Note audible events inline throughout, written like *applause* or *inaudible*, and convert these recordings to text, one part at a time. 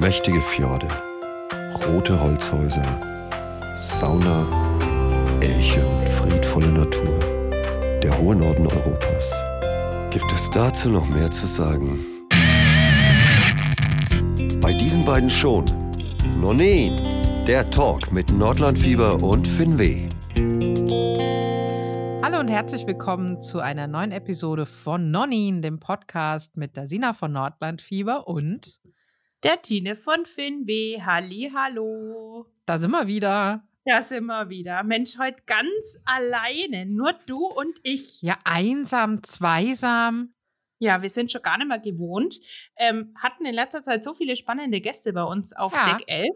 Mächtige Fjorde, rote Holzhäuser, Sauna, Elche und friedvolle Natur. Der hohe Norden Europas. Gibt es dazu noch mehr zu sagen? Bei diesen beiden schon. Nonin, der Talk mit Nordlandfieber und Finweh. Hallo und herzlich willkommen zu einer neuen Episode von Nonin, dem Podcast mit der Sina von Nordlandfieber und der Tine von Finweh. Halli, hallo. Da sind wir wieder. Da sind wir wieder. Mensch, heute ganz alleine. Nur du und ich. Ja, einsam, zweisam. Ja, wir sind schon gar nicht mehr gewohnt. Ähm, hatten in letzter Zeit so viele spannende Gäste bei uns auf ja. Deck 11.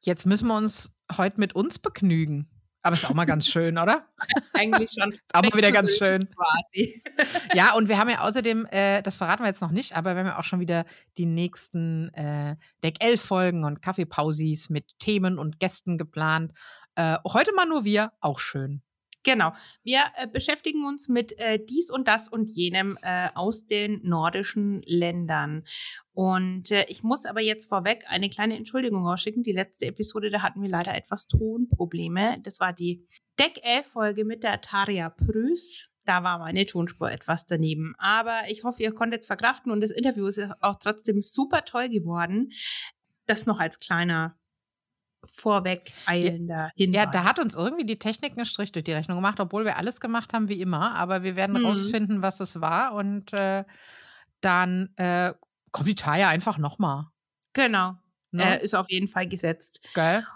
Jetzt müssen wir uns heute mit uns begnügen. Aber ist auch mal ganz schön, oder? Eigentlich schon. ist *laughs* auch mal wieder ganz schön. Quasi. *laughs* ja, und wir haben ja außerdem, äh, das verraten wir jetzt noch nicht, aber wir haben ja auch schon wieder die nächsten äh, Deck 11 Folgen und Kaffeepausis mit Themen und Gästen geplant. Äh, heute mal nur wir, auch schön. Genau. Wir äh, beschäftigen uns mit äh, dies und das und jenem äh, aus den nordischen Ländern. Und äh, ich muss aber jetzt vorweg eine kleine Entschuldigung ausschicken. Die letzte Episode, da hatten wir leider etwas Tonprobleme. Das war die Deck 11 Folge mit der Taria Prüß. Da war meine Tonspur etwas daneben. Aber ich hoffe, ihr konntet es verkraften und das Interview ist auch trotzdem super toll geworden. Das noch als kleiner vorweg eilender Hinweis. Ja, da hat uns irgendwie die Technik einen Strich durch die Rechnung gemacht, obwohl wir alles gemacht haben wie immer. Aber wir werden mhm. rausfinden, was es war. Und äh, dann äh, kommt die Taya einfach nochmal. Genau. Ne? Äh, ist auf jeden Fall gesetzt. Geil.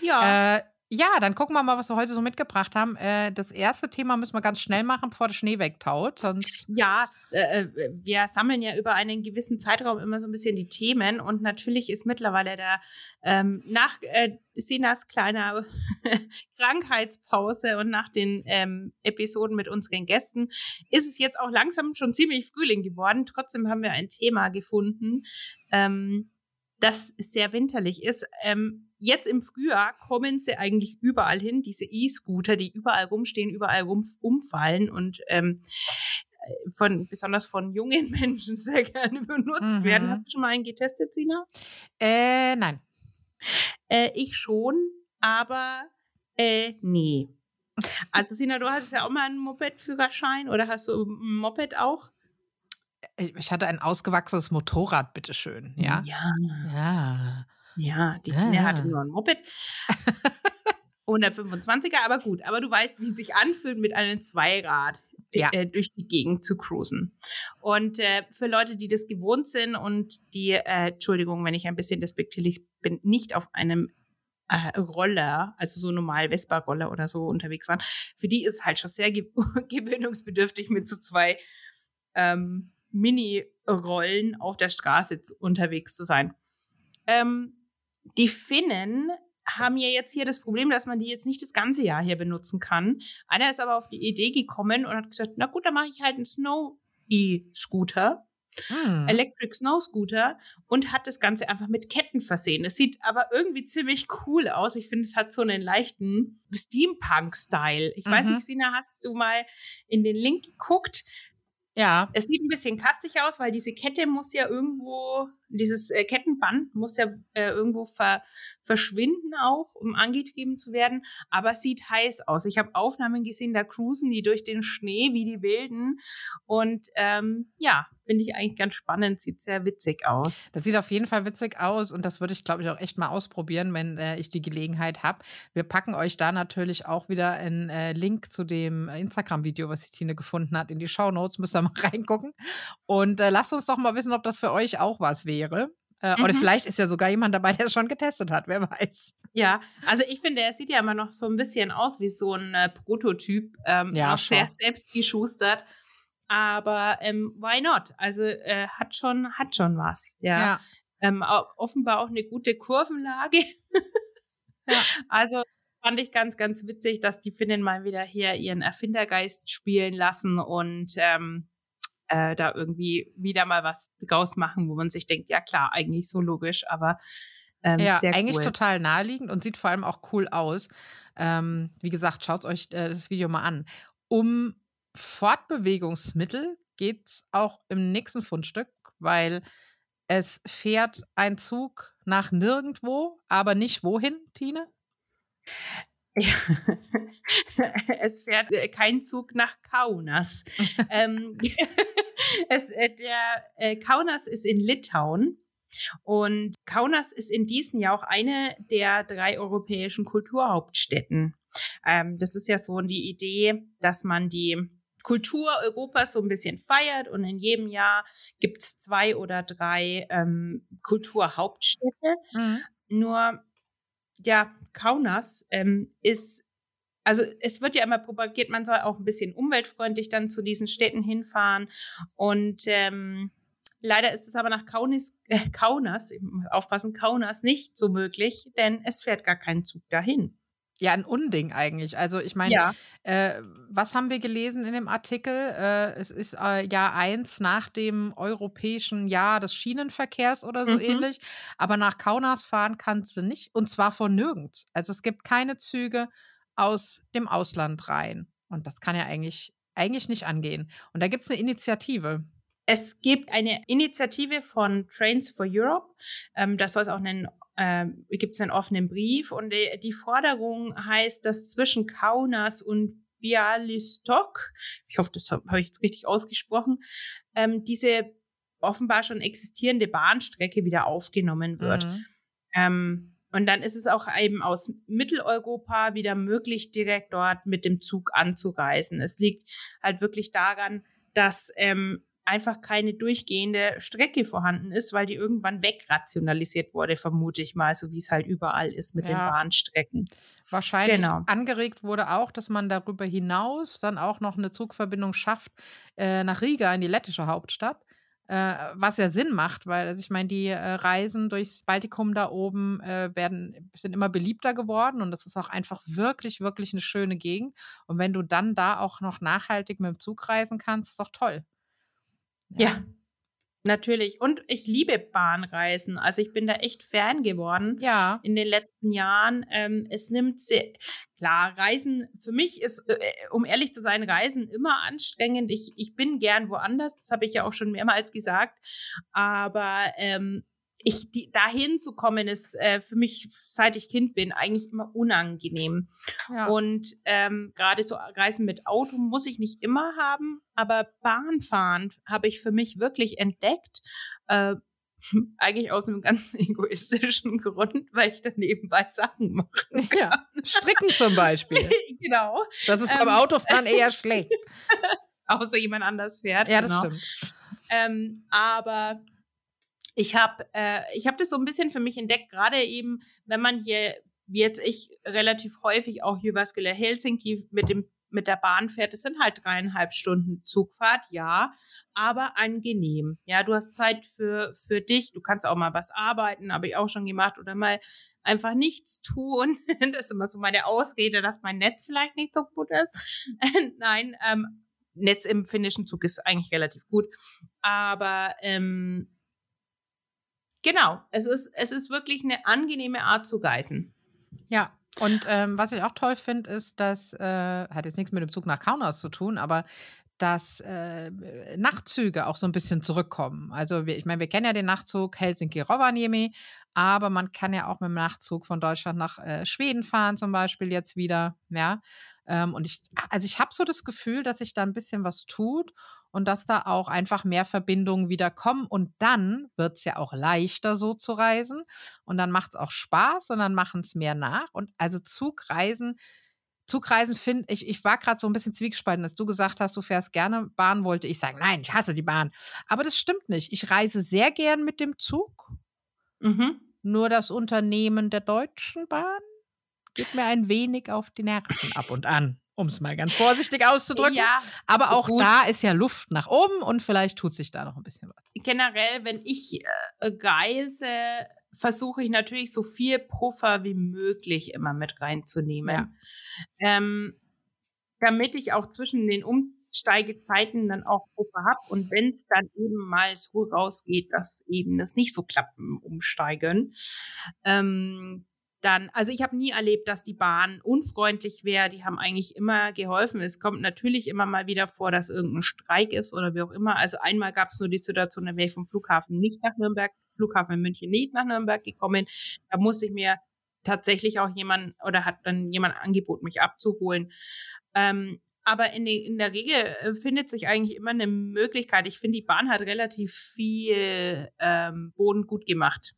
Ja. Ja, dann gucken wir mal, was wir heute so mitgebracht haben. Äh, das erste Thema müssen wir ganz schnell machen, bevor der Schnee wegtaut. Sonst ja, äh, äh, wir sammeln ja über einen gewissen Zeitraum immer so ein bisschen die Themen und natürlich ist mittlerweile der ähm, nach äh, Sinas kleiner *laughs* Krankheitspause und nach den ähm, Episoden mit unseren Gästen ist es jetzt auch langsam schon ziemlich Frühling geworden. Trotzdem haben wir ein Thema gefunden, ähm, das sehr winterlich ist. Ähm, jetzt im Frühjahr kommen sie eigentlich überall hin, diese E-Scooter, die überall rumstehen, überall rum, umfallen und ähm, von besonders von jungen *laughs* Menschen sehr gerne benutzt mhm. werden. Hast du schon mal einen getestet, Sina? Äh, nein. Äh, ich schon, aber äh, nee. Also Sina, du hattest ja auch mal einen Moped-Führerschein oder hast du ein Moped auch? Äh, ich hatte ein ausgewachsenes Motorrad, bitteschön. Ja. Ja. Ja, ja die Tina hatte nur ein Moped. 125er, aber gut. Aber du weißt, wie es sich anfühlt, mit einem Zweirad ja. äh, durch die Gegend zu cruisen. Und äh, für Leute, die das gewohnt sind und die, äh, Entschuldigung, wenn ich ein bisschen despektierlich bin, nicht auf einem äh, Roller, also so normal Vespa-Roller oder so unterwegs waren, für die ist es halt schon sehr ge *laughs* gewöhnungsbedürftig mit so zwei ähm, Mini-Rollen auf der Straße unterwegs zu sein. Ähm, die Finnen haben ja jetzt hier das Problem, dass man die jetzt nicht das ganze Jahr hier benutzen kann. Einer ist aber auf die Idee gekommen und hat gesagt, na gut, dann mache ich halt einen Snow-E-Scooter. Hm. Electric Snow Scooter und hat das Ganze einfach mit Ketten versehen. Es sieht aber irgendwie ziemlich cool aus. Ich finde, es hat so einen leichten Steampunk-Style. Ich mhm. weiß nicht, Sina, hast du mal in den Link geguckt? Ja. Es sieht ein bisschen kastig aus, weil diese Kette muss ja irgendwo, dieses äh, Kettenband muss ja äh, irgendwo ver, verschwinden auch, um angetrieben zu werden. Aber es sieht heiß aus. Ich habe Aufnahmen gesehen, da cruisen die durch den Schnee wie die Wilden. Und ähm, ja, finde ich eigentlich ganz spannend. Sieht sehr witzig aus. Das sieht auf jeden Fall witzig aus und das würde ich, glaube ich, auch echt mal ausprobieren, wenn äh, ich die Gelegenheit habe. Wir packen euch da natürlich auch wieder einen äh, Link zu dem Instagram-Video, was die Tine gefunden hat, in die Show Notes. Müsst ihr mal *laughs* reingucken. Und äh, lasst uns doch mal wissen, ob das für euch auch was wäre. Äh, mhm. Oder vielleicht ist ja sogar jemand dabei, der es schon getestet hat, wer weiß. Ja, also ich finde, er sieht ja immer noch so ein bisschen aus wie so ein äh, Prototyp. Ähm, ja, noch sehr selbst geschustert. Aber ähm, why not? Also äh, hat schon, hat schon was. Ja. ja. Ähm, offenbar auch eine gute Kurvenlage. ja. *laughs* Also fand ich ganz, ganz witzig, dass die Finnen mal wieder hier ihren Erfindergeist spielen lassen und ähm, äh, da irgendwie wieder mal was draus machen, wo man sich denkt, ja klar, eigentlich so logisch, aber ähm, ja, eigentlich cool. total naheliegend und sieht vor allem auch cool aus. Ähm, wie gesagt, schaut euch äh, das Video mal an. Um Fortbewegungsmittel geht es auch im nächsten Fundstück, weil Es fährt ein Zug nach nirgendwo, aber nicht wohin, Tine? Ja. *laughs* es fährt äh, kein Zug nach Kaunas. *laughs* ähm, *laughs* es, äh, der äh, Kaunas ist in Litauen und Kaunas ist in diesem Jahr auch eine der drei europäischen Kulturhauptstädten. Ähm, das ist ja so die Idee, dass man die Kultur Europas so ein bisschen feiert und in jedem Jahr gibt es zwei oder drei ähm, Kulturhauptstädte. Mhm. Nur, ja, Kaunas ähm, ist also es wird ja immer propagiert, man soll auch ein bisschen umweltfreundlich dann zu diesen Städten hinfahren. Und ähm, leider ist es aber nach Kaunis, äh, Kaunas, aufpassen, Kaunas nicht so möglich, denn es fährt gar kein Zug dahin. Ja, ein Unding eigentlich. Also ich meine, ja. äh, was haben wir gelesen in dem Artikel? Äh, es ist äh, Jahr eins nach dem europäischen Jahr des Schienenverkehrs oder so mhm. ähnlich. Aber nach Kaunas fahren kannst du nicht. Und zwar von nirgends. Also es gibt keine Züge aus dem Ausland rein. Und das kann ja eigentlich, eigentlich nicht angehen. Und da gibt es eine Initiative. Es gibt eine Initiative von Trains for Europe. Ähm, das soll es auch einen äh, gibt es einen offenen Brief und die, die Forderung heißt, dass zwischen Kaunas und Bialystok, ich hoffe, das habe hab ich jetzt richtig ausgesprochen, ähm, diese offenbar schon existierende Bahnstrecke wieder aufgenommen wird. Mhm. Ähm, und dann ist es auch eben aus Mitteleuropa wieder möglich, direkt dort mit dem Zug anzureisen. Es liegt halt wirklich daran, dass ähm, einfach keine durchgehende Strecke vorhanden ist, weil die irgendwann wegrationalisiert wurde, vermute ich mal, so wie es halt überall ist mit ja. den Bahnstrecken. Wahrscheinlich genau. angeregt wurde auch, dass man darüber hinaus dann auch noch eine Zugverbindung schafft äh, nach Riga in die lettische Hauptstadt. Äh, was ja Sinn macht, weil also ich meine, die äh, Reisen durchs Baltikum da oben äh, werden, sind immer beliebter geworden und das ist auch einfach wirklich, wirklich eine schöne Gegend. Und wenn du dann da auch noch nachhaltig mit dem Zug reisen kannst, ist doch toll. Ja. ja. Natürlich. Und ich liebe Bahnreisen. Also ich bin da echt Fan geworden. Ja. In den letzten Jahren. Ähm, es nimmt sehr, klar, Reisen, für mich ist, äh, um ehrlich zu sein, Reisen immer anstrengend. Ich, ich bin gern woanders. Das habe ich ja auch schon mehrmals gesagt. Aber ähm, ich die, dahin zu kommen, ist äh, für mich, seit ich Kind bin, eigentlich immer unangenehm. Ja. Und ähm, gerade so Reisen mit Auto muss ich nicht immer haben, aber Bahnfahren habe ich für mich wirklich entdeckt. Äh, *laughs* eigentlich aus einem ganz *laughs* egoistischen Grund, weil ich dann nebenbei Sachen mache. Ja, stricken zum Beispiel. *laughs* genau. Das ist beim ähm, Autofahren eher schlecht. Außer jemand anders fährt. Ja, das genau. stimmt. Ähm, aber ich habe äh, hab das so ein bisschen für mich entdeckt, gerade eben, wenn man hier, wie jetzt ich, relativ häufig auch Jyväskylä Helsinki mit dem mit der Bahn fährt, es sind halt dreieinhalb Stunden Zugfahrt, ja, aber angenehm. Ja, du hast Zeit für, für dich, du kannst auch mal was arbeiten, habe ich auch schon gemacht, oder mal einfach nichts tun. *laughs* Das ist immer so meine Ausrede, dass mein Netz vielleicht nicht so gut ist. *laughs* Nein, ähm, Netz im finnischen Zug ist eigentlich relativ gut, aber ähm, Genau, es ist, es ist wirklich eine angenehme Art zu geißen. Ja, und ähm, was ich auch toll finde, ist, dass, äh, hat jetzt nichts mit dem Zug nach Kaunas zu tun, aber dass äh, Nachtzüge auch so ein bisschen zurückkommen. Also wir, ich meine, wir kennen ja den Nachtzug Helsinki-Rovaniemi, aber man kann ja auch mit dem Nachtzug von Deutschland nach äh, Schweden fahren zum Beispiel jetzt wieder. Ja, ähm, und ich, also ich habe so das Gefühl, dass sich da ein bisschen was tut und dass da auch einfach mehr Verbindungen wieder kommen. Und dann wird es ja auch leichter, so zu reisen. Und dann macht es auch Spaß und dann machen es mehr nach. Und also Zugreisen, Zugreisen finde ich, ich war gerade so ein bisschen zwiegespalten, dass du gesagt hast, du fährst gerne Bahn, wollte ich sagen, nein, ich hasse die Bahn. Aber das stimmt nicht. Ich reise sehr gern mit dem Zug. Mhm. Nur das Unternehmen der Deutschen Bahn geht mir ein wenig auf die Nerven ab und an um es mal ganz vorsichtig auszudrücken. Ja, Aber auch gut. da ist ja Luft nach oben und vielleicht tut sich da noch ein bisschen was. Generell, wenn ich äh, reise, versuche ich natürlich so viel Puffer wie möglich immer mit reinzunehmen. Ja. Ähm, damit ich auch zwischen den Umsteigezeiten dann auch Puffer habe und wenn es dann eben mal so rausgeht, dass eben das nicht so klappt im Umsteigen, ähm, dann, also ich habe nie erlebt, dass die Bahn unfreundlich wäre. Die haben eigentlich immer geholfen. Es kommt natürlich immer mal wieder vor, dass irgendein Streik ist oder wie auch immer. Also einmal gab es nur die Situation, da wäre ich vom Flughafen nicht nach Nürnberg, Flughafen in München nicht nach Nürnberg gekommen. Da musste ich mir tatsächlich auch jemand oder hat dann jemand angeboten, mich abzuholen. Ähm, aber in, den, in der Regel äh, findet sich eigentlich immer eine Möglichkeit. Ich finde, die Bahn hat relativ viel ähm, Boden gut gemacht.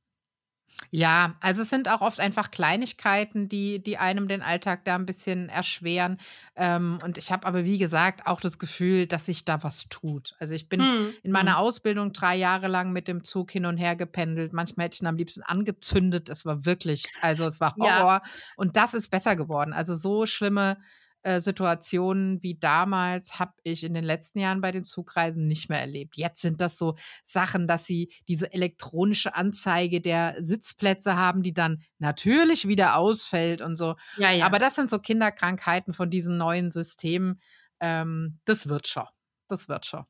Ja, also es sind auch oft einfach Kleinigkeiten, die, die einem den Alltag da ein bisschen erschweren. Ähm, und ich habe aber, wie gesagt, auch das Gefühl, dass sich da was tut. Also ich bin hm. in meiner hm. Ausbildung drei Jahre lang mit dem Zug hin und her gependelt. Manchmal hätte ich ihn am liebsten angezündet. Es war wirklich, also es war Horror. Ja. Und das ist besser geworden. Also so schlimme äh, Situationen wie damals habe ich in den letzten Jahren bei den Zugreisen nicht mehr erlebt. Jetzt sind das so Sachen, dass sie diese elektronische Anzeige der Sitzplätze haben, die dann natürlich wieder ausfällt und so. Ja, ja. Aber das sind so Kinderkrankheiten von diesen neuen Systemen. Ähm, das wird schon. Das wird schon.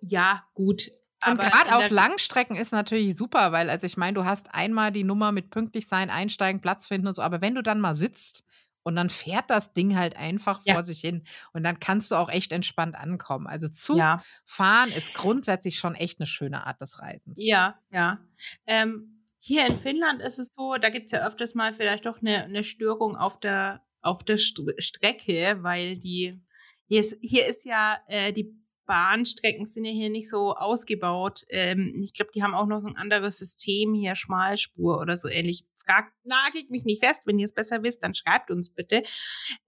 Ja, gut. Und gerade auf Langstrecken ist natürlich super, weil, also ich meine, du hast einmal die Nummer mit pünktlich sein, einsteigen, Platz finden und so, aber wenn du dann mal sitzt und dann fährt das Ding halt einfach ja. vor sich hin. Und dann kannst du auch echt entspannt ankommen. Also Zugfahren ja. ist grundsätzlich schon echt eine schöne Art des Reisens. Ja, ja. Ähm, hier in Finnland ist es so, da gibt es ja öfters mal vielleicht doch eine, eine Störung auf der, auf der St Strecke, weil die, hier ist, hier ist ja äh, die Bahnstrecken sind ja hier nicht so ausgebaut. Ähm, ich glaube, die haben auch noch so ein anderes System hier, Schmalspur oder so ähnlich fragt, nagelt mich nicht fest. Wenn ihr es besser wisst, dann schreibt uns bitte.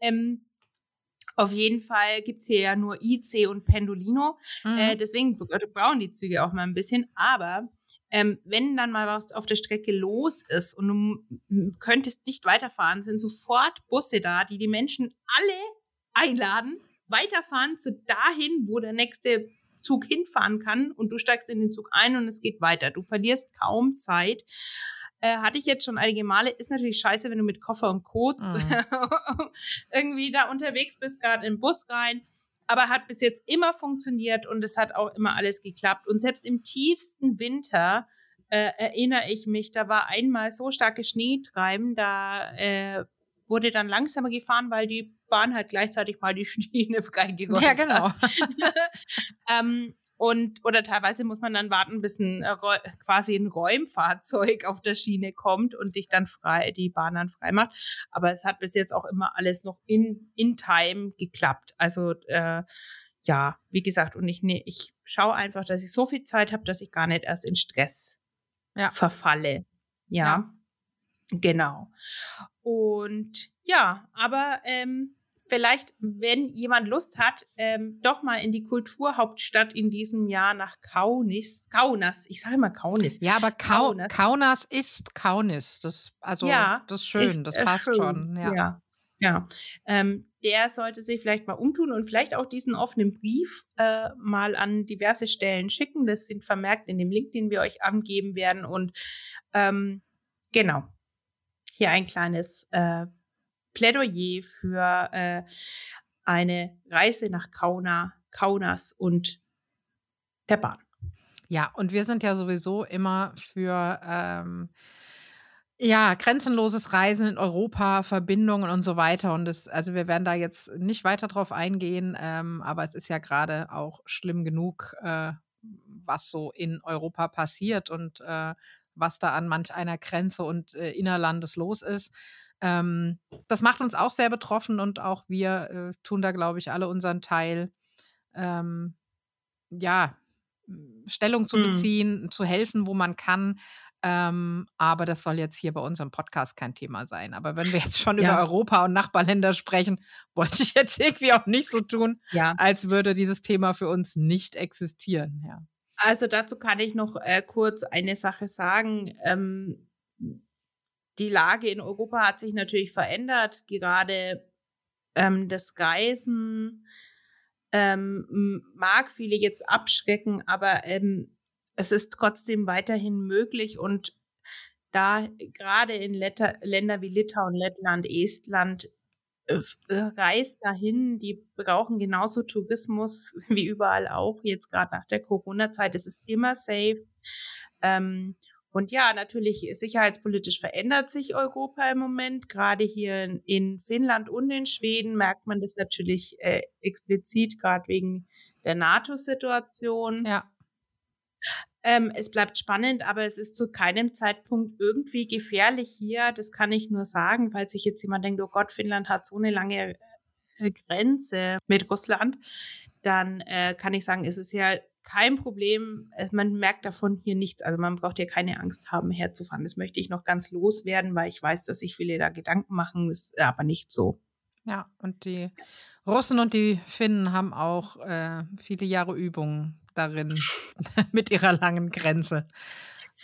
Ähm, auf jeden Fall gibt es hier ja nur IC und Pendolino. Mhm. Äh, deswegen brauchen die Züge auch mal ein bisschen. Aber ähm, wenn dann mal was auf der Strecke los ist und du könntest nicht weiterfahren, sind sofort Busse da, die die Menschen alle einladen, weiterfahren zu dahin, wo der nächste Zug hinfahren kann und du steigst in den Zug ein und es geht weiter. Du verlierst kaum Zeit äh, hatte ich jetzt schon einige Male. Ist natürlich scheiße, wenn du mit Koffer und Kot mhm. *laughs* irgendwie da unterwegs bist, gerade im Bus rein. Aber hat bis jetzt immer funktioniert und es hat auch immer alles geklappt. Und selbst im tiefsten Winter äh, erinnere ich mich, da war einmal so starkes Schneetreiben, da äh, wurde dann langsamer gefahren, weil die Bahn halt gleichzeitig mal die *laughs* Schiene freigeräumt Ja, genau. *laughs* ähm, und oder teilweise muss man dann warten, bis ein quasi ein Räumfahrzeug auf der Schiene kommt und dich dann frei, die Bahn dann frei macht. Aber es hat bis jetzt auch immer alles noch in, in Time geklappt. Also äh, ja, wie gesagt, und ich, nee, ich schaue einfach, dass ich so viel Zeit habe, dass ich gar nicht erst in Stress ja. verfalle. Ja. ja. Genau. Und ja, aber ähm, vielleicht, wenn jemand Lust hat, ähm, doch mal in die Kulturhauptstadt in diesem Jahr nach Kaunis, Kaunas, ich sage mal Kaunis. Ja, aber Kau Kaunas. Kaunas ist Kaunis. Das, also, ja, das ist schön, ist, das passt äh, schon. Ja. ja. ja. Ähm, der sollte sich vielleicht mal umtun und vielleicht auch diesen offenen Brief äh, mal an diverse Stellen schicken. Das sind vermerkt in dem Link, den wir euch angeben werden. Und ähm, genau, hier ein kleines äh, Plädoyer für äh, eine Reise nach Kauna, Kaunas und der Bahn. Ja, und wir sind ja sowieso immer für ähm, ja, grenzenloses Reisen in Europa, Verbindungen und so weiter. Und das, also wir werden da jetzt nicht weiter drauf eingehen, ähm, aber es ist ja gerade auch schlimm genug, äh, was so in Europa passiert und äh, was da an manch einer Grenze und äh, innerlandes los ist. Ähm, das macht uns auch sehr betroffen und auch wir äh, tun da, glaube ich, alle unseren Teil, ähm, ja, Stellung zu mhm. beziehen, mhm. zu helfen, wo man kann. Ähm, aber das soll jetzt hier bei unserem Podcast kein Thema sein. Aber wenn wir jetzt schon ja. über Europa und Nachbarländer sprechen, *laughs* wollte ich jetzt irgendwie auch nicht so tun, ja. als würde dieses Thema für uns nicht existieren. Ja. Also dazu kann ich noch äh, kurz eine Sache sagen. Ähm, die Lage in Europa hat sich natürlich verändert. Gerade ähm, das Reisen ähm, mag viele jetzt abschrecken, aber ähm, es ist trotzdem weiterhin möglich und da gerade in Letter, Länder wie Litauen, Lettland, Estland reist dahin, die brauchen genauso Tourismus *laughs* wie überall auch, jetzt gerade nach der Corona-Zeit. Es ist immer safe. Ähm, Und ja, natürlich sicherheitspolitisch verändert sich Europa im Moment. Gerade hier in Finnland und in Schweden merkt man das natürlich äh, explizit, gerade wegen der NATO-Situation. Ja. Ähm, es bleibt spannend, aber es ist zu keinem Zeitpunkt irgendwie gefährlich hier. Das kann ich nur sagen, falls sich jetzt jemand denkt, oh Gott, Finnland hat so eine lange äh, Grenze mit Russland, dann äh, kann ich sagen, es ist ja kein Problem. Man merkt davon hier nichts. Also man braucht ja keine Angst haben, herzufahren. Das möchte ich noch ganz loswerden, weil ich weiß, dass sich viele da Gedanken machen. Das ist aber nicht so. Ja, und die Russen und die Finnen haben auch äh, viele Jahre Übung darin *laughs* *laughs* mit ihrer langen Grenze.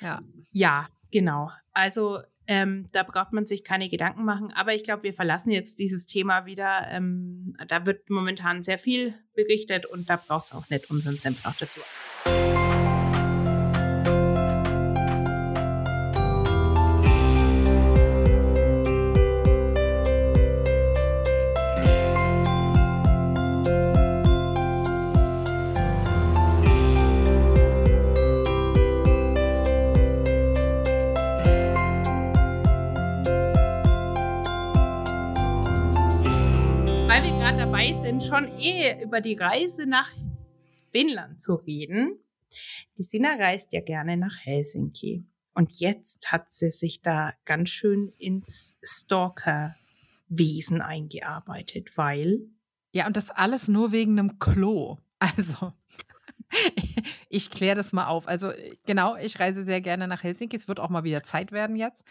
Ja, ja genau. Also ähm, da braucht man sich keine Gedanken machen. Aber ich glaube, wir verlassen jetzt dieses Thema wieder. Ähm, da wird momentan sehr viel berichtet und da braucht es auch nicht unseren Senf noch dazu. Über die Reise nach Finnland zu reden. Die Sina reist ja gerne nach Helsinki. Und jetzt hat sie sich da ganz schön ins Stalker-Wesen eingearbeitet, weil. Ja, und das alles nur wegen einem Klo. Also, *laughs* ich kläre das mal auf. Also genau, ich reise sehr gerne nach Helsinki. Es wird auch mal wieder Zeit werden jetzt.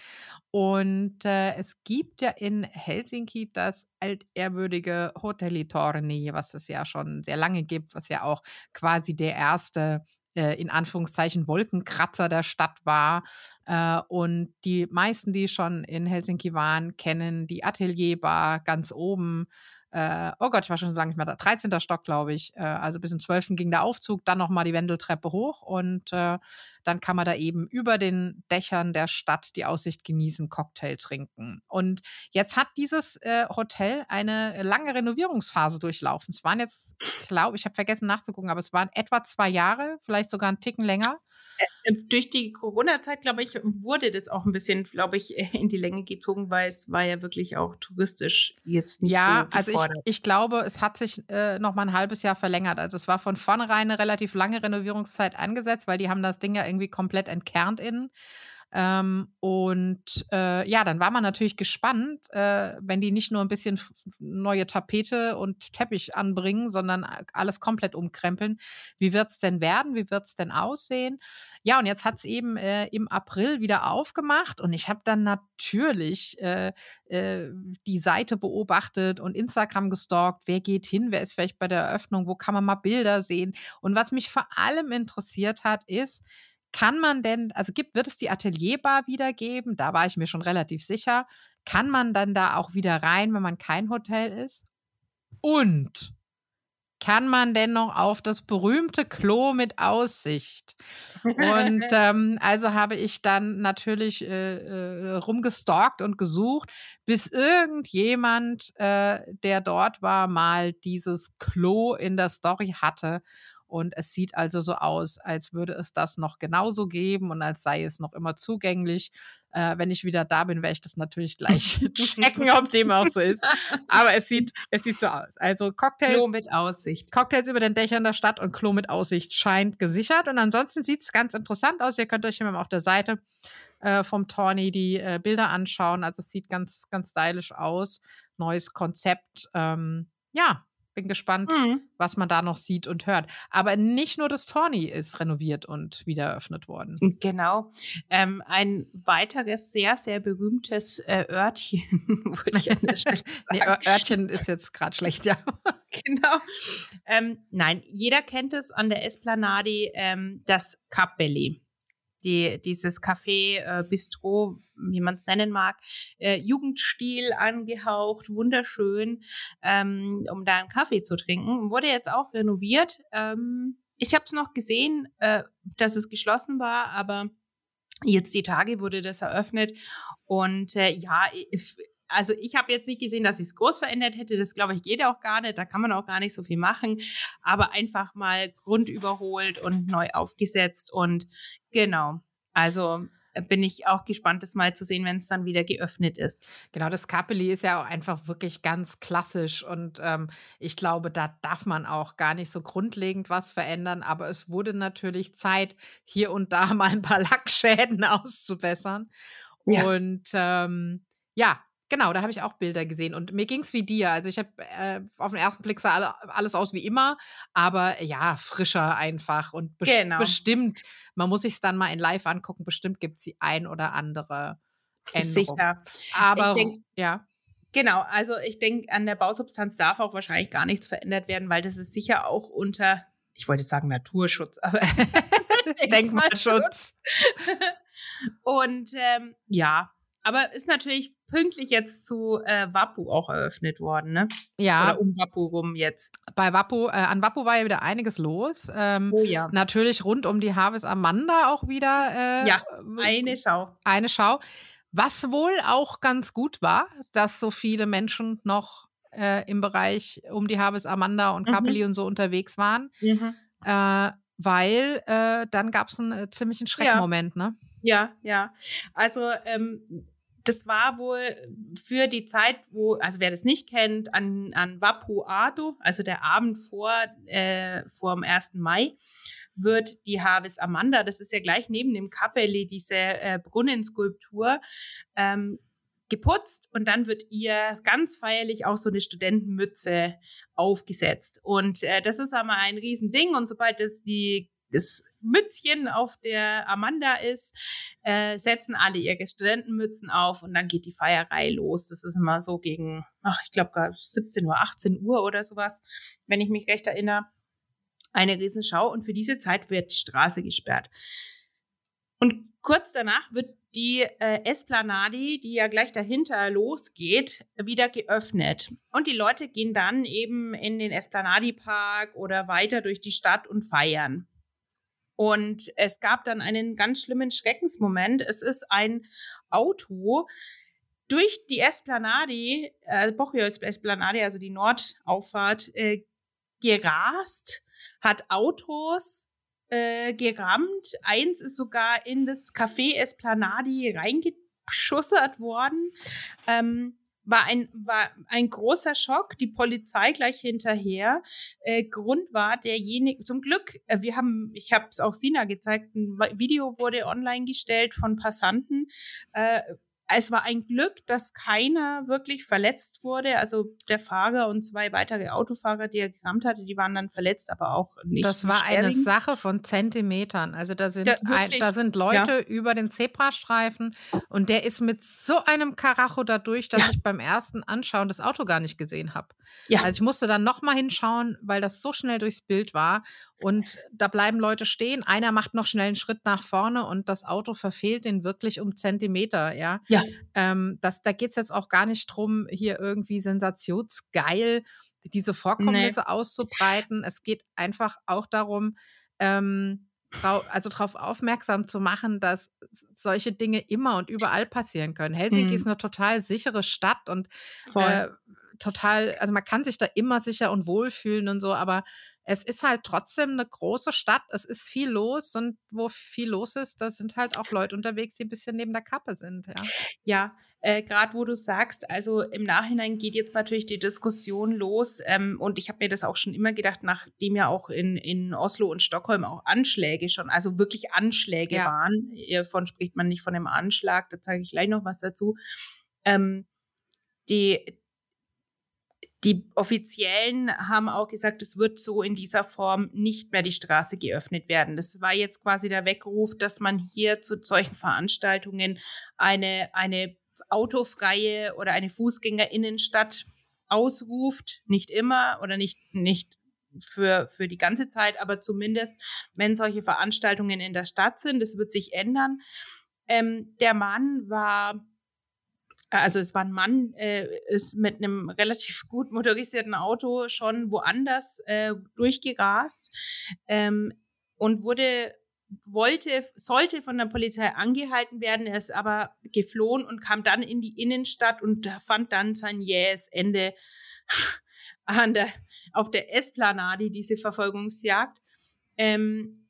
Und äh, es gibt ja in Helsinki das altehrwürdige Hotelli Torni, was es ja schon sehr lange gibt, was ja auch quasi der erste äh, in Anführungszeichen Wolkenkratzer der Stadt war. Äh, und die meisten, die schon in Helsinki waren, kennen die Atelierbar ganz oben äh, oh Gott, ich war schon so lange nicht mehr da, 13. Stock, glaube ich. Äh, also bis zum 12. ging der Aufzug, dann nochmal die Wendeltreppe hoch und äh, dann kann man da eben über den Dächern der Stadt die Aussicht genießen, Cocktail trinken. Und jetzt hat dieses äh, Hotel eine lange Renovierungsphase durchlaufen. Es waren jetzt, ich glaube, ich habe vergessen nachzugucken, aber es waren etwa zwei Jahre, vielleicht sogar einen Ticken länger. Äh, durch die Corona-Zeit, glaube ich, wurde das auch ein bisschen, glaube ich, in die Länge gezogen, weil es war ja wirklich auch touristisch jetzt nicht ja, so Ja, also ich, ich, glaube, es hat sich äh, noch mal ein halbes Jahr verlängert. Also es war von vornherein eine relativ lange Renovierungszeit angesetzt, weil die haben das Ding ja irgendwie komplett entkernt innen. Ähm, und äh, ja, dann war man natürlich gespannt, äh, wenn die nicht nur ein bisschen neue Tapete und Teppich anbringen, sondern alles komplett umkrempeln. Wie wird es denn werden? Wie wird es denn aussehen? Ja, und jetzt hat es eben äh, im April wieder aufgemacht und ich habe dann natürlich äh, äh, die Seite beobachtet und Instagram gestalkt. Wer geht hin? Wer ist vielleicht bei der Eröffnung? Wo kann man mal Bilder sehen? Und was mich vor allem interessiert hat, ist, kann man denn, also gibt, wird es die Atelierbar wieder geben? Da war ich mir schon relativ sicher. Kann man dann da auch wieder rein, wenn man kein Hotel ist? Und kann man denn noch auf das berühmte Klo mit Aussicht? Und *laughs* ähm, also habe ich dann natürlich äh, äh, rumgestalkt und gesucht, bis irgendjemand, äh, der dort war, mal dieses Klo in der Story hatte. Und es sieht also so aus, als würde es das noch genauso geben und als sei es noch immer zugänglich. Äh, wenn ich wieder da bin, werde ich das natürlich gleich *laughs* *laughs* checken, ob dem auch so ist. Aber es sieht, *laughs* es sieht so aus. Also Cocktails. Klo mit Aussicht. Cocktails über den Dächern der Stadt und Klo mit Aussicht scheint gesichert. Und ansonsten sieht es ganz interessant aus. Ihr könnt euch immer auf der Seite äh, vom Tawny die äh, Bilder anschauen. Also es sieht ganz, ganz stylisch aus. Neues Konzept. Ähm, ja, bin gespannt, mhm. was man da noch sieht und hört. Aber nicht nur das Tawny ist renoviert und wieder eröffnet worden. Genau. Ähm, ein weiteres sehr, sehr berühmtes äh, Örtchen, *laughs* würde ich an der Stelle *laughs* sagen. nee, Örtchen ist jetzt gerade schlecht, ja. *laughs* genau. Ähm, nein, jeder kennt es an der Esplanade, ähm, das Capelli die, dieses Café, äh, Bistro, wie man es nennen mag, äh, Jugendstil angehaucht, wunderschön, ähm, um da einen Kaffee zu trinken. Wurde jetzt auch renoviert. Ähm, ich habe es noch gesehen, äh, dass es geschlossen war, aber jetzt die Tage wurde das eröffnet. Und äh, ja, also ich habe jetzt nicht gesehen, dass ich es groß verändert hätte. Das glaube ich geht auch gar nicht. Da kann man auch gar nicht so viel machen. Aber einfach mal grundüberholt und neu aufgesetzt und genau. Also bin ich auch gespannt, das mal zu sehen, wenn es dann wieder geöffnet ist. Genau, das Capelli ist ja auch einfach wirklich ganz klassisch und ähm, ich glaube, da darf man auch gar nicht so grundlegend was verändern, aber es wurde natürlich Zeit, hier und da *laughs* mal ein paar Lackschäden *laughs* auszubessern. Ja. Und ähm, ja, Genau, da habe ich auch Bilder gesehen und mir ging es wie dir. Also ich habe äh, auf den ersten Blick sah alle, alles aus wie immer, aber ja, frischer einfach und bes genau. bestimmt, man muss sich es dann mal in live angucken, bestimmt gibt es die ein oder andere Änderung. Sicher. Aber denk, ja. Genau, also ich denke, an der Bausubstanz darf auch wahrscheinlich gar nichts verändert werden, weil das ist sicher auch unter, ich wollte sagen Naturschutz, aber *laughs* *laughs* Denkmalschutz. *laughs* Und ähm, ja, aber ist natürlich pünktlich jetzt zu äh, Wappu auch eröffnet worden, ne? Ja. Oder um Wappu rum jetzt. Bei Wappu, äh, an Wappu war ja wieder einiges los. Ähm, oh ja. Natürlich rund um die Harvest Amanda auch wieder. Äh, ja, eine Schau. Eine Schau. Was wohl auch ganz gut war, dass so viele Menschen noch äh, im Bereich um die Harvest Amanda und Capelli mhm. und so unterwegs waren. Mhm. Äh, weil äh, dann gab es einen äh, ziemlichen Schreckmoment, ja. ne? Ja, ja. Also ähm, das war wohl für die Zeit, wo, also wer das nicht kennt, an, an Vapuado, also der Abend vor, äh, vor dem 1. Mai, wird die Harvest Amanda, das ist ja gleich neben dem Kapelle, diese äh, Brunnenskulptur, ähm, geputzt und dann wird ihr ganz feierlich auch so eine Studentenmütze aufgesetzt. Und äh, das ist aber ein Riesending und sobald das die das Mützchen auf der Amanda ist, äh, setzen alle ihre Studentenmützen auf und dann geht die Feierei los. Das ist immer so gegen, ach, ich glaube 17 Uhr, 18 Uhr oder sowas, wenn ich mich recht erinnere. Eine Riesenschau und für diese Zeit wird die Straße gesperrt. Und kurz danach wird die äh, Esplanade, die ja gleich dahinter losgeht, wieder geöffnet. Und die Leute gehen dann eben in den Esplanadi-Park oder weiter durch die Stadt und feiern. Und es gab dann einen ganz schlimmen Schreckensmoment. Es ist ein Auto durch die Esplanade, äh, Bochios Esplanade, also die Nordauffahrt, äh, gerast, hat Autos äh, gerammt. Eins ist sogar in das Café Esplanade reingeschussert worden. Ähm, war ein, war ein großer Schock, die Polizei gleich hinterher. Äh, Grund war derjenige, zum Glück, äh, wir haben, ich habe es auch Sina gezeigt, ein Video wurde online gestellt von Passanten, äh, es war ein Glück, dass keiner wirklich verletzt wurde. Also der Fahrer und zwei weitere Autofahrer, die er gerammt hatte, die waren dann verletzt, aber auch nicht. Das war eine Sache von Zentimetern. Also da sind, ja, ein, da sind Leute ja. über den Zebrastreifen und der ist mit so einem Karacho da durch, dass ja. ich beim ersten Anschauen das Auto gar nicht gesehen habe. Also ich musste dann nochmal hinschauen, weil das so schnell durchs Bild war. Und da bleiben Leute stehen. Einer macht noch schnell einen Schritt nach vorne und das Auto verfehlt den wirklich um Zentimeter, ja. Ja. Ähm, das, da geht es jetzt auch gar nicht drum, hier irgendwie sensationsgeil diese Vorkommnisse nee. auszubreiten. Es geht einfach auch darum, ähm, also darauf aufmerksam zu machen, dass solche Dinge immer und überall passieren können. Helsinki mhm. ist eine total sichere Stadt und äh, total, also man kann sich da immer sicher und wohlfühlen und so, aber es ist halt trotzdem eine große Stadt. Es ist viel los und wo viel los ist, da sind halt auch Leute unterwegs, die ein bisschen neben der Kappe sind. Ja, ja äh, gerade wo du sagst, also im Nachhinein geht jetzt natürlich die Diskussion los ähm, und ich habe mir das auch schon immer gedacht, nachdem ja auch in, in Oslo und Stockholm auch Anschläge schon, also wirklich Anschläge ja. waren. Hiervon spricht man nicht von einem Anschlag, da zeige ich gleich noch was dazu. Ähm, die, die Offiziellen haben auch gesagt, es wird so in dieser Form nicht mehr die Straße geöffnet werden. Das war jetzt quasi der Weckruf, dass man hier zu solchen Veranstaltungen eine, eine autofreie oder eine Fußgängerinnenstadt ausruft. Nicht immer oder nicht, nicht für, für die ganze Zeit, aber zumindest, wenn solche Veranstaltungen in der Stadt sind. Das wird sich ändern. Ähm, der Mann war also es war ein Mann, äh, ist mit einem relativ gut motorisierten Auto schon woanders äh, durchgerast ähm, und wurde wollte, sollte von der Polizei angehalten werden, er ist aber geflohen und kam dann in die Innenstadt und fand dann sein jähes Ende *laughs* an der, auf der Esplanade, diese Verfolgungsjagd. Ähm,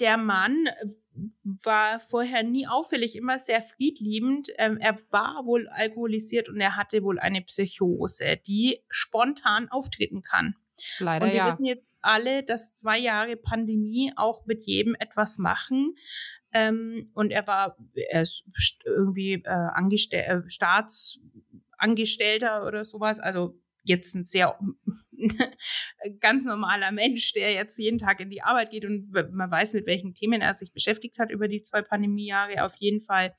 der Mann war vorher nie auffällig, immer sehr friedliebend. Ähm, er war wohl alkoholisiert und er hatte wohl eine Psychose, die spontan auftreten kann. Leider und wir ja. wissen jetzt alle, dass zwei Jahre Pandemie auch mit jedem etwas machen. Ähm, und er war er ist irgendwie äh, Angestell äh, Staatsangestellter oder sowas. Also jetzt ein sehr *laughs* ganz normaler Mensch, der jetzt jeden Tag in die Arbeit geht und man weiß, mit welchen Themen er sich beschäftigt hat über die zwei Pandemiejahre. Auf jeden Fall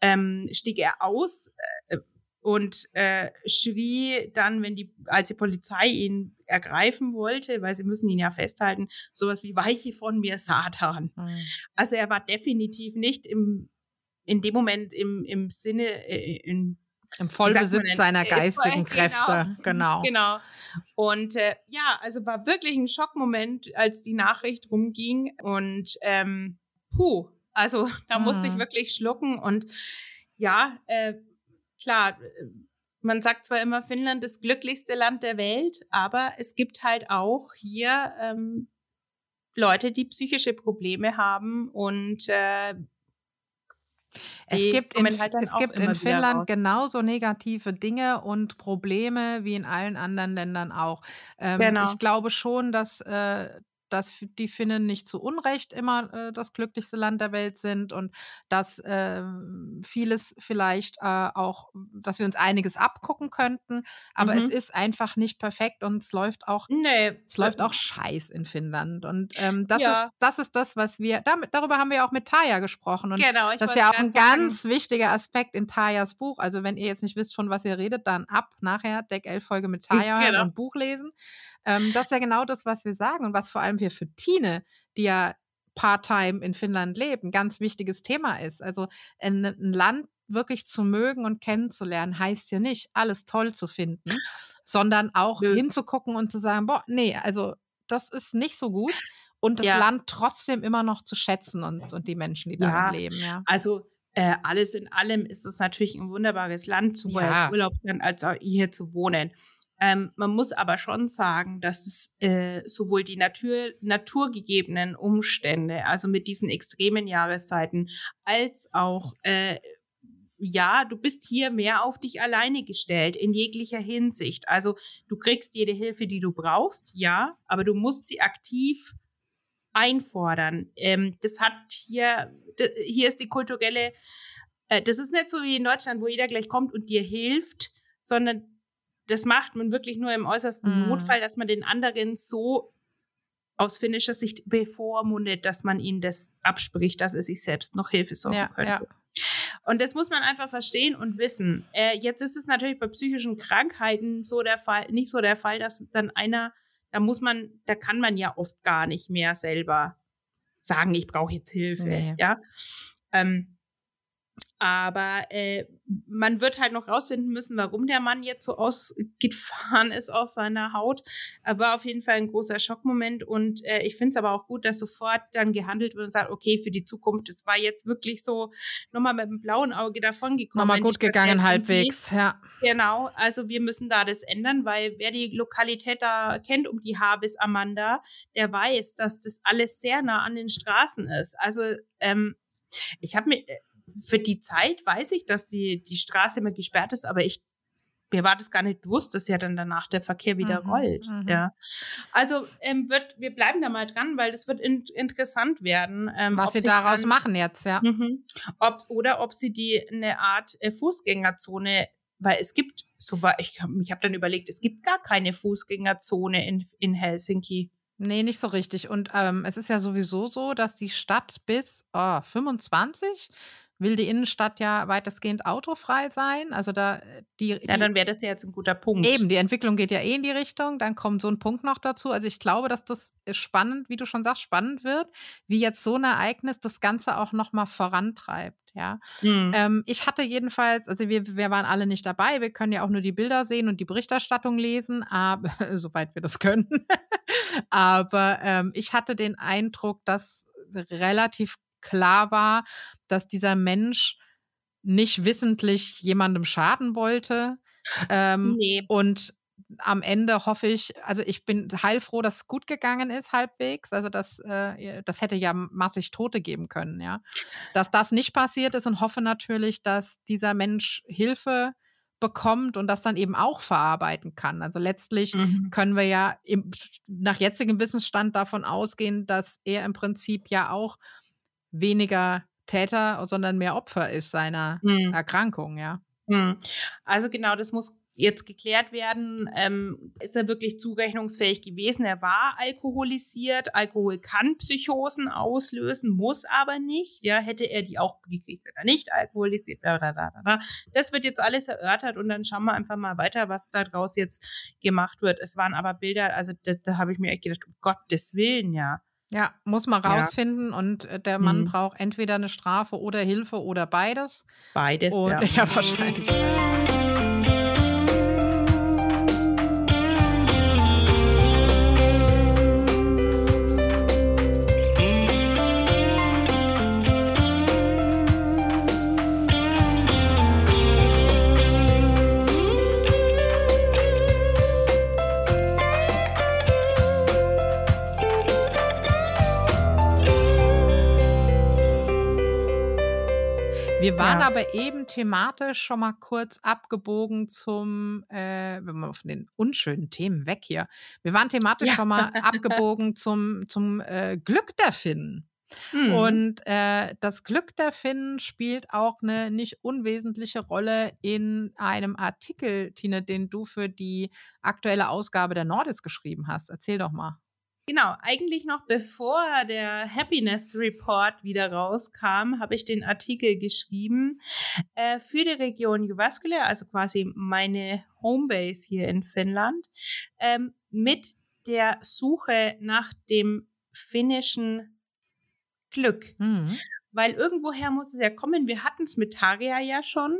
ähm, stieg er aus äh, und äh, schrie dann, wenn die, als die Polizei ihn ergreifen wollte, weil sie müssen ihn ja festhalten, sowas wie Weiche von mir, Satan. Mhm. Also er war definitiv nicht im in dem Moment im, im Sinne, äh, in im Vollbesitz seiner geistigen genau, Kräfte, genau. Genau. Und äh, ja, also war wirklich ein Schockmoment, als die Nachricht rumging. Und ähm, puh, also *laughs* da mhm. musste ich mhm. wirklich schlucken. Und ja, äh, klar, man sagt zwar immer, Finnland ist das glücklichste Land der Welt, aber es gibt halt auch hier ähm, Leute, die psychische Probleme haben und äh, es gibt in, halt es gibt in Finnland genauso negative Dinge und Probleme wie in allen anderen Ländern auch. Ähm, genau. Ich glaube schon, dass äh, dass die Finnen nicht zu Unrecht immer äh, das glücklichste Land der Welt sind und dass äh, vieles vielleicht äh, auch, dass wir uns einiges abgucken könnten. Aber mhm. es ist einfach nicht perfekt und es läuft auch, nee. es läuft auch scheiß in Finnland. Und ähm, das, ja. ist, das ist das, was wir, damit, darüber haben wir auch mit Taya gesprochen. Und genau, das ist ja auch ein ganz wichtiger Aspekt in Tayas Buch. Also wenn ihr jetzt nicht wisst, von was ihr redet, dann ab nachher Deck 11 Folge mit *laughs* Taya genau. und Buch lesen. Ähm, das ist ja genau das, was wir sagen und was vor allem wir für Tine, die ja part-time in Finnland leben, ganz wichtiges Thema ist. Also ein, ein Land wirklich zu mögen und kennenzulernen, heißt ja nicht, alles toll zu finden, sondern auch Nö. hinzugucken und zu sagen, boah, nee, also das ist nicht so gut. Und das ja. Land trotzdem immer noch zu schätzen und, und die Menschen, die ja. darin leben. Ja. Also äh, alles in allem ist es natürlich ein wunderbares Land, sowohl ja. als Urlaubsland als auch hier zu wohnen. Ähm, man muss aber schon sagen, dass es äh, sowohl die Natur, naturgegebenen Umstände, also mit diesen extremen Jahreszeiten, als auch äh, ja, du bist hier mehr auf dich alleine gestellt in jeglicher Hinsicht. Also du kriegst jede Hilfe, die du brauchst, ja, aber du musst sie aktiv einfordern. Ähm, das hat hier, hier ist die kulturelle, äh, das ist nicht so wie in Deutschland, wo jeder gleich kommt und dir hilft, sondern das macht man wirklich nur im äußersten mm. Notfall, dass man den anderen so aus finnischer Sicht bevormundet, dass man ihnen das abspricht, dass er sich selbst noch Hilfe sorgen ja, könnte. Ja. Und das muss man einfach verstehen und wissen. Äh, jetzt ist es natürlich bei psychischen Krankheiten so der Fall, nicht so der Fall, dass dann einer, da muss man, da kann man ja oft gar nicht mehr selber sagen, ich brauche jetzt Hilfe. Nee. Ja. Ähm, aber äh, man wird halt noch rausfinden müssen, warum der Mann jetzt so ausgefahren ist aus seiner Haut. Er war auf jeden Fall ein großer Schockmoment und äh, ich finde es aber auch gut, dass sofort dann gehandelt wird und sagt, okay, für die Zukunft, es war jetzt wirklich so nochmal mit dem blauen Auge davongekommen. Nochmal gut gegangen halbwegs, ja. Genau, also wir müssen da das ändern, weil wer die Lokalität da kennt um die Habis Amanda, der weiß, dass das alles sehr nah an den Straßen ist. Also ähm, ich habe mir für die Zeit weiß ich, dass die, die Straße immer gesperrt ist, aber ich mir war das gar nicht bewusst, dass ja dann danach der Verkehr wieder mhm, rollt. Mhm. Ja. Also ähm, wird, wir bleiben da mal dran, weil das wird in, interessant werden. Ähm, Was sie daraus dann, machen jetzt, ja. Mhm, ob, oder ob sie die eine Art äh, Fußgängerzone, weil es gibt, so war ich, ich habe dann überlegt, es gibt gar keine Fußgängerzone in, in Helsinki. Nee, nicht so richtig. Und ähm, es ist ja sowieso so, dass die Stadt bis oh, 25 will die Innenstadt ja weitestgehend autofrei sein. Also da äh, die, ja, dann wäre das ja jetzt ein guter Punkt. Eben, die Entwicklung geht ja eh in die Richtung. Dann kommt so ein Punkt noch dazu. Also ich glaube, dass das spannend, wie du schon sagst, spannend wird, wie jetzt so ein Ereignis das Ganze auch noch mal vorantreibt. Ja, mhm. ähm, ich hatte jedenfalls, also wir, wir waren alle nicht dabei. Wir können ja auch nur die Bilder sehen und die Berichterstattung lesen, aber *laughs* soweit wir das können. *laughs* aber ähm, ich hatte den Eindruck, dass relativ klar war, dass dieser Mensch nicht wissentlich jemandem schaden wollte. Ähm, nee. Und am Ende hoffe ich, also ich bin heilfroh, dass es gut gegangen ist, halbwegs. Also das, äh, das hätte ja massig Tote geben können, ja. Dass das nicht passiert ist und hoffe natürlich, dass dieser Mensch Hilfe bekommt und das dann eben auch verarbeiten kann. Also letztlich mhm. können wir ja im, nach jetzigem Wissensstand davon ausgehen, dass er im Prinzip ja auch weniger Täter, sondern mehr Opfer ist seiner mhm. Erkrankung, ja. Mhm. Also genau, das muss jetzt geklärt werden, ähm, ist er wirklich zurechnungsfähig gewesen. Er war alkoholisiert. Alkohol kann Psychosen auslösen, muss aber nicht. Ja, hätte er die auch gekriegt, wenn er nicht alkoholisiert wäre. Das wird jetzt alles erörtert und dann schauen wir einfach mal weiter, was daraus jetzt gemacht wird. Es waren aber Bilder, also da, da habe ich mir echt gedacht, um Gottes Willen, ja. Ja, muss man rausfinden ja. und äh, der Mann mhm. braucht entweder eine Strafe oder Hilfe oder beides. Beides, und, ja. *laughs* Ja, wahrscheinlich. Eben thematisch schon mal kurz abgebogen zum, äh, wenn man von den unschönen Themen weg hier. Wir waren thematisch ja. schon mal abgebogen zum, zum äh, Glück der Finnen. Hm. Und äh, das Glück der Finnen spielt auch eine nicht unwesentliche Rolle in einem Artikel, Tine, den du für die aktuelle Ausgabe der Nordis geschrieben hast. Erzähl doch mal. Genau, eigentlich noch bevor der Happiness Report wieder rauskam, habe ich den Artikel geschrieben äh, für die Region Jyväskylä, also quasi meine Homebase hier in Finnland, ähm, mit der Suche nach dem finnischen Glück. Mhm. Weil irgendwoher muss es ja kommen. Wir hatten es mit Taria ja schon.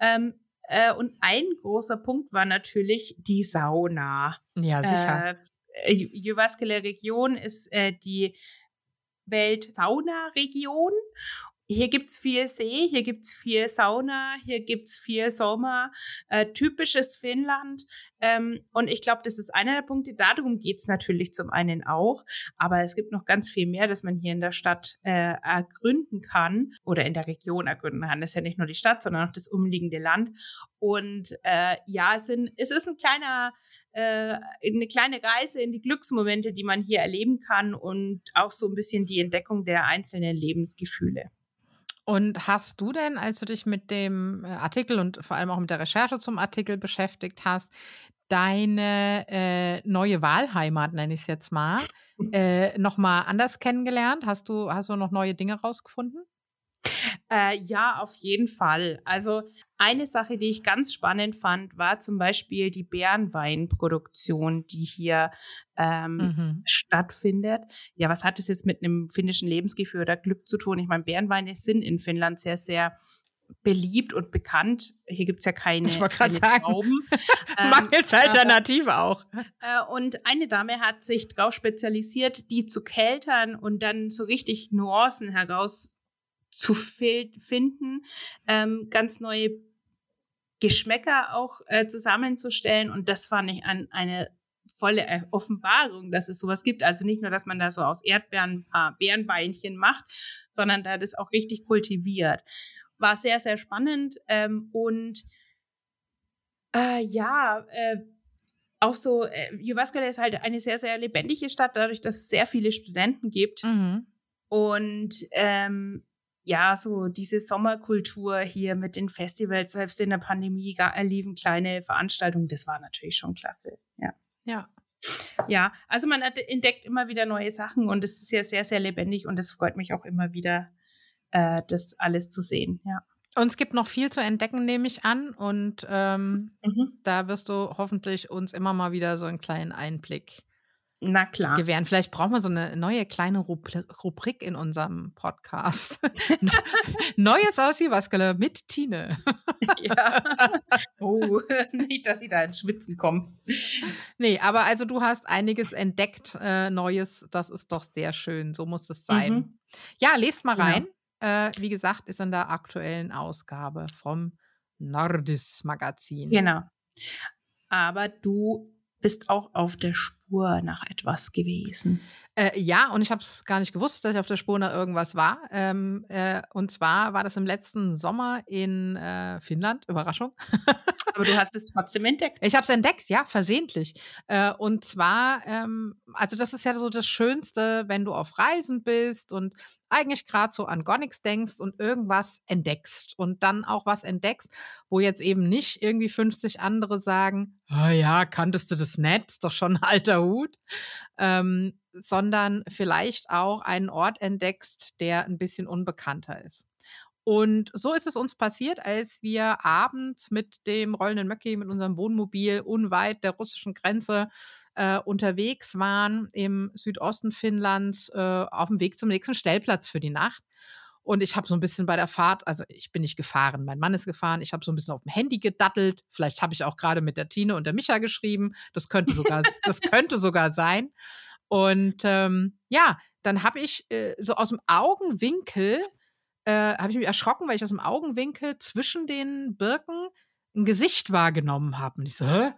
Ähm, äh, und ein großer Punkt war natürlich die Sauna. Ja, sicher. Äh, Jyväskylä Region ist äh, die Welt-Sauna-Region. Hier gibt es viel See, hier gibt es viel Sauna, hier gibt es viel Sommer, äh, typisches Finnland. Ähm, und ich glaube, das ist einer der Punkte. Darum geht es natürlich zum einen auch, aber es gibt noch ganz viel mehr, das man hier in der Stadt äh, ergründen kann oder in der Region ergründen kann. Das ist ja nicht nur die Stadt, sondern auch das umliegende Land. Und äh, ja, es, sind, es ist ein kleiner äh, eine kleine Reise in die Glücksmomente, die man hier erleben kann und auch so ein bisschen die Entdeckung der einzelnen Lebensgefühle. Und hast du denn, als du dich mit dem äh, Artikel und vor allem auch mit der Recherche zum Artikel beschäftigt hast, deine äh, neue Wahlheimat, nenne ich es jetzt mal, *laughs* äh, nochmal anders kennengelernt? Hast du, hast du noch neue Dinge rausgefunden? Äh, ja, auf jeden Fall. Also eine Sache, die ich ganz spannend fand, war zum Beispiel die Bärenweinproduktion, die hier ähm, mhm. stattfindet. Ja, was hat es jetzt mit einem finnischen Lebensgefühl oder Glück zu tun? Ich meine, Bärenweine sind in Finnland sehr, sehr beliebt und bekannt. Hier gibt es ja keine, ich keine sagen, Trauben. *laughs* ähm, Mangels Alternative äh, auch. Äh, und eine Dame hat sich darauf spezialisiert, die zu keltern und dann so richtig Nuancen heraus zu finden, ähm, ganz neue Geschmäcker auch äh, zusammenzustellen. Und das fand ich an, eine volle Offenbarung, dass es sowas gibt. Also nicht nur, dass man da so aus Erdbeeren ein paar Bärenbeinchen macht, sondern da das auch richtig kultiviert. War sehr, sehr spannend. Ähm, und äh, ja, äh, auch so, äh, Jyväskylä ist halt eine sehr, sehr lebendige Stadt, dadurch, dass es sehr viele Studenten gibt. Mhm. Und ähm, ja, so diese Sommerkultur hier mit den Festivals, selbst in der Pandemie gar, liefen kleine Veranstaltungen, das war natürlich schon klasse. Ja. Ja. Ja, also man entdeckt immer wieder neue Sachen und es ist ja sehr, sehr lebendig und es freut mich auch immer wieder, äh, das alles zu sehen, ja. Und es gibt noch viel zu entdecken, nehme ich an. Und ähm, mhm. da wirst du hoffentlich uns immer mal wieder so einen kleinen Einblick na klar. gewähren. Vielleicht brauchen wir so eine neue kleine Rubrik in unserem Podcast. *laughs* Neues aus Jyväskylä mit Tine. ja. *laughs* Oh, *laughs* nicht, dass sie da ins Schwitzen kommen. Nee, aber also du hast einiges entdeckt, äh, Neues. Das ist doch sehr schön. So muss es sein. Mhm. Ja, lest mal rein. Ja. Äh, wie gesagt, ist in der aktuellen Ausgabe vom Nordis Magazin. Genau. Aber du bist auch auf der Spur nach etwas gewesen. Äh, ja, und ich habe es gar nicht gewusst, dass ich auf der Spur nach irgendwas war. Ähm, äh, und zwar war das im letzten Sommer in äh, Finnland. Überraschung. *laughs* *laughs* Aber du hast es trotzdem entdeckt. Ich habe es entdeckt, ja, versehentlich. Äh, und zwar, ähm, also das ist ja so das Schönste, wenn du auf Reisen bist und eigentlich gerade so an gar nichts denkst und irgendwas entdeckst und dann auch was entdeckst, wo jetzt eben nicht irgendwie 50 andere sagen, oh ja, kanntest du das nicht, ist doch schon ein alter Hut, ähm, sondern vielleicht auch einen Ort entdeckst, der ein bisschen unbekannter ist. Und so ist es uns passiert, als wir abends mit dem rollenden Möcki, mit unserem Wohnmobil unweit der russischen Grenze äh, unterwegs waren im Südosten Finnlands äh, auf dem Weg zum nächsten Stellplatz für die Nacht. Und ich habe so ein bisschen bei der Fahrt, also ich bin nicht gefahren, mein Mann ist gefahren, ich habe so ein bisschen auf dem Handy gedattelt. Vielleicht habe ich auch gerade mit der Tine und der Micha geschrieben. Das könnte sogar, *laughs* das könnte sogar sein. Und ähm, ja, dann habe ich äh, so aus dem Augenwinkel, äh, habe ich mich erschrocken, weil ich aus dem Augenwinkel zwischen den Birken ein Gesicht wahrgenommen habe. Und ich so, hä?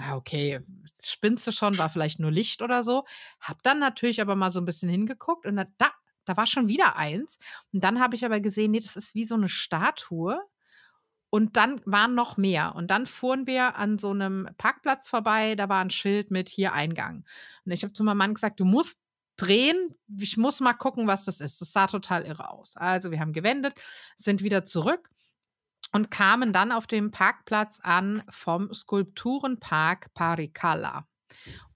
ja, okay, spinnst du schon, war vielleicht nur Licht oder so. Hab dann natürlich aber mal so ein bisschen hingeguckt und da, da war schon wieder eins. Und dann habe ich aber gesehen, nee, das ist wie so eine Statue. Und dann waren noch mehr. Und dann fuhren wir an so einem Parkplatz vorbei, da war ein Schild mit hier Eingang. Und ich habe zu meinem Mann gesagt, du musst drehen, ich muss mal gucken, was das ist. Das sah total irre aus. Also wir haben gewendet, sind wieder zurück und kamen dann auf dem Parkplatz an vom Skulpturenpark Parikala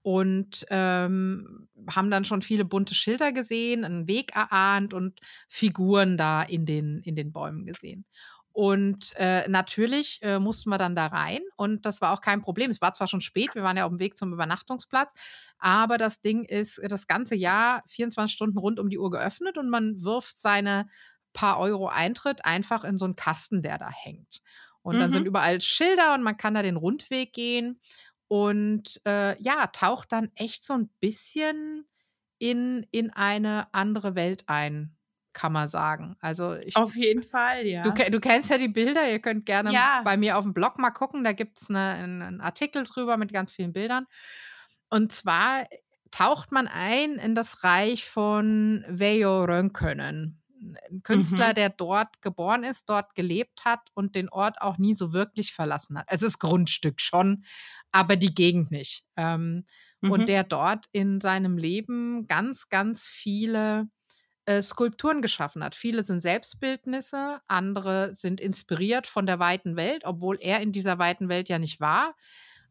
und ähm, haben dann schon viele bunte Schilder gesehen, einen Weg erahnt und Figuren da in den, in den Bäumen gesehen. Und äh, natürlich äh, mussten wir dann da rein und das war auch kein Problem. Es war zwar schon spät, wir waren ja auf dem Weg zum Übernachtungsplatz, aber das Ding ist das ganze Jahr 24 Stunden rund um die Uhr geöffnet und man wirft seine paar Euro Eintritt einfach in so einen Kasten, der da hängt. Und mhm. dann sind mhm. überall Schilder und man kann da den Rundweg gehen und äh, ja, taucht dann echt so ein bisschen in, in eine andere Welt ein, kann man sagen. Also ich, auf jeden Fall, ja. Du, du kennst ja die Bilder, ihr könnt gerne ja. bei mir auf dem Blog mal gucken, da gibt es eine, einen Artikel drüber mit ganz vielen Bildern. Und zwar taucht man ein in das Reich von Veijo Rönkönen ein Künstler, mhm. der dort geboren ist, dort gelebt hat und den Ort auch nie so wirklich verlassen hat. Also das Grundstück schon, aber die Gegend nicht. Ähm, mhm. Und der dort in seinem Leben ganz, ganz viele äh, Skulpturen geschaffen hat. Viele sind Selbstbildnisse, andere sind inspiriert von der weiten Welt, obwohl er in dieser weiten Welt ja nicht war.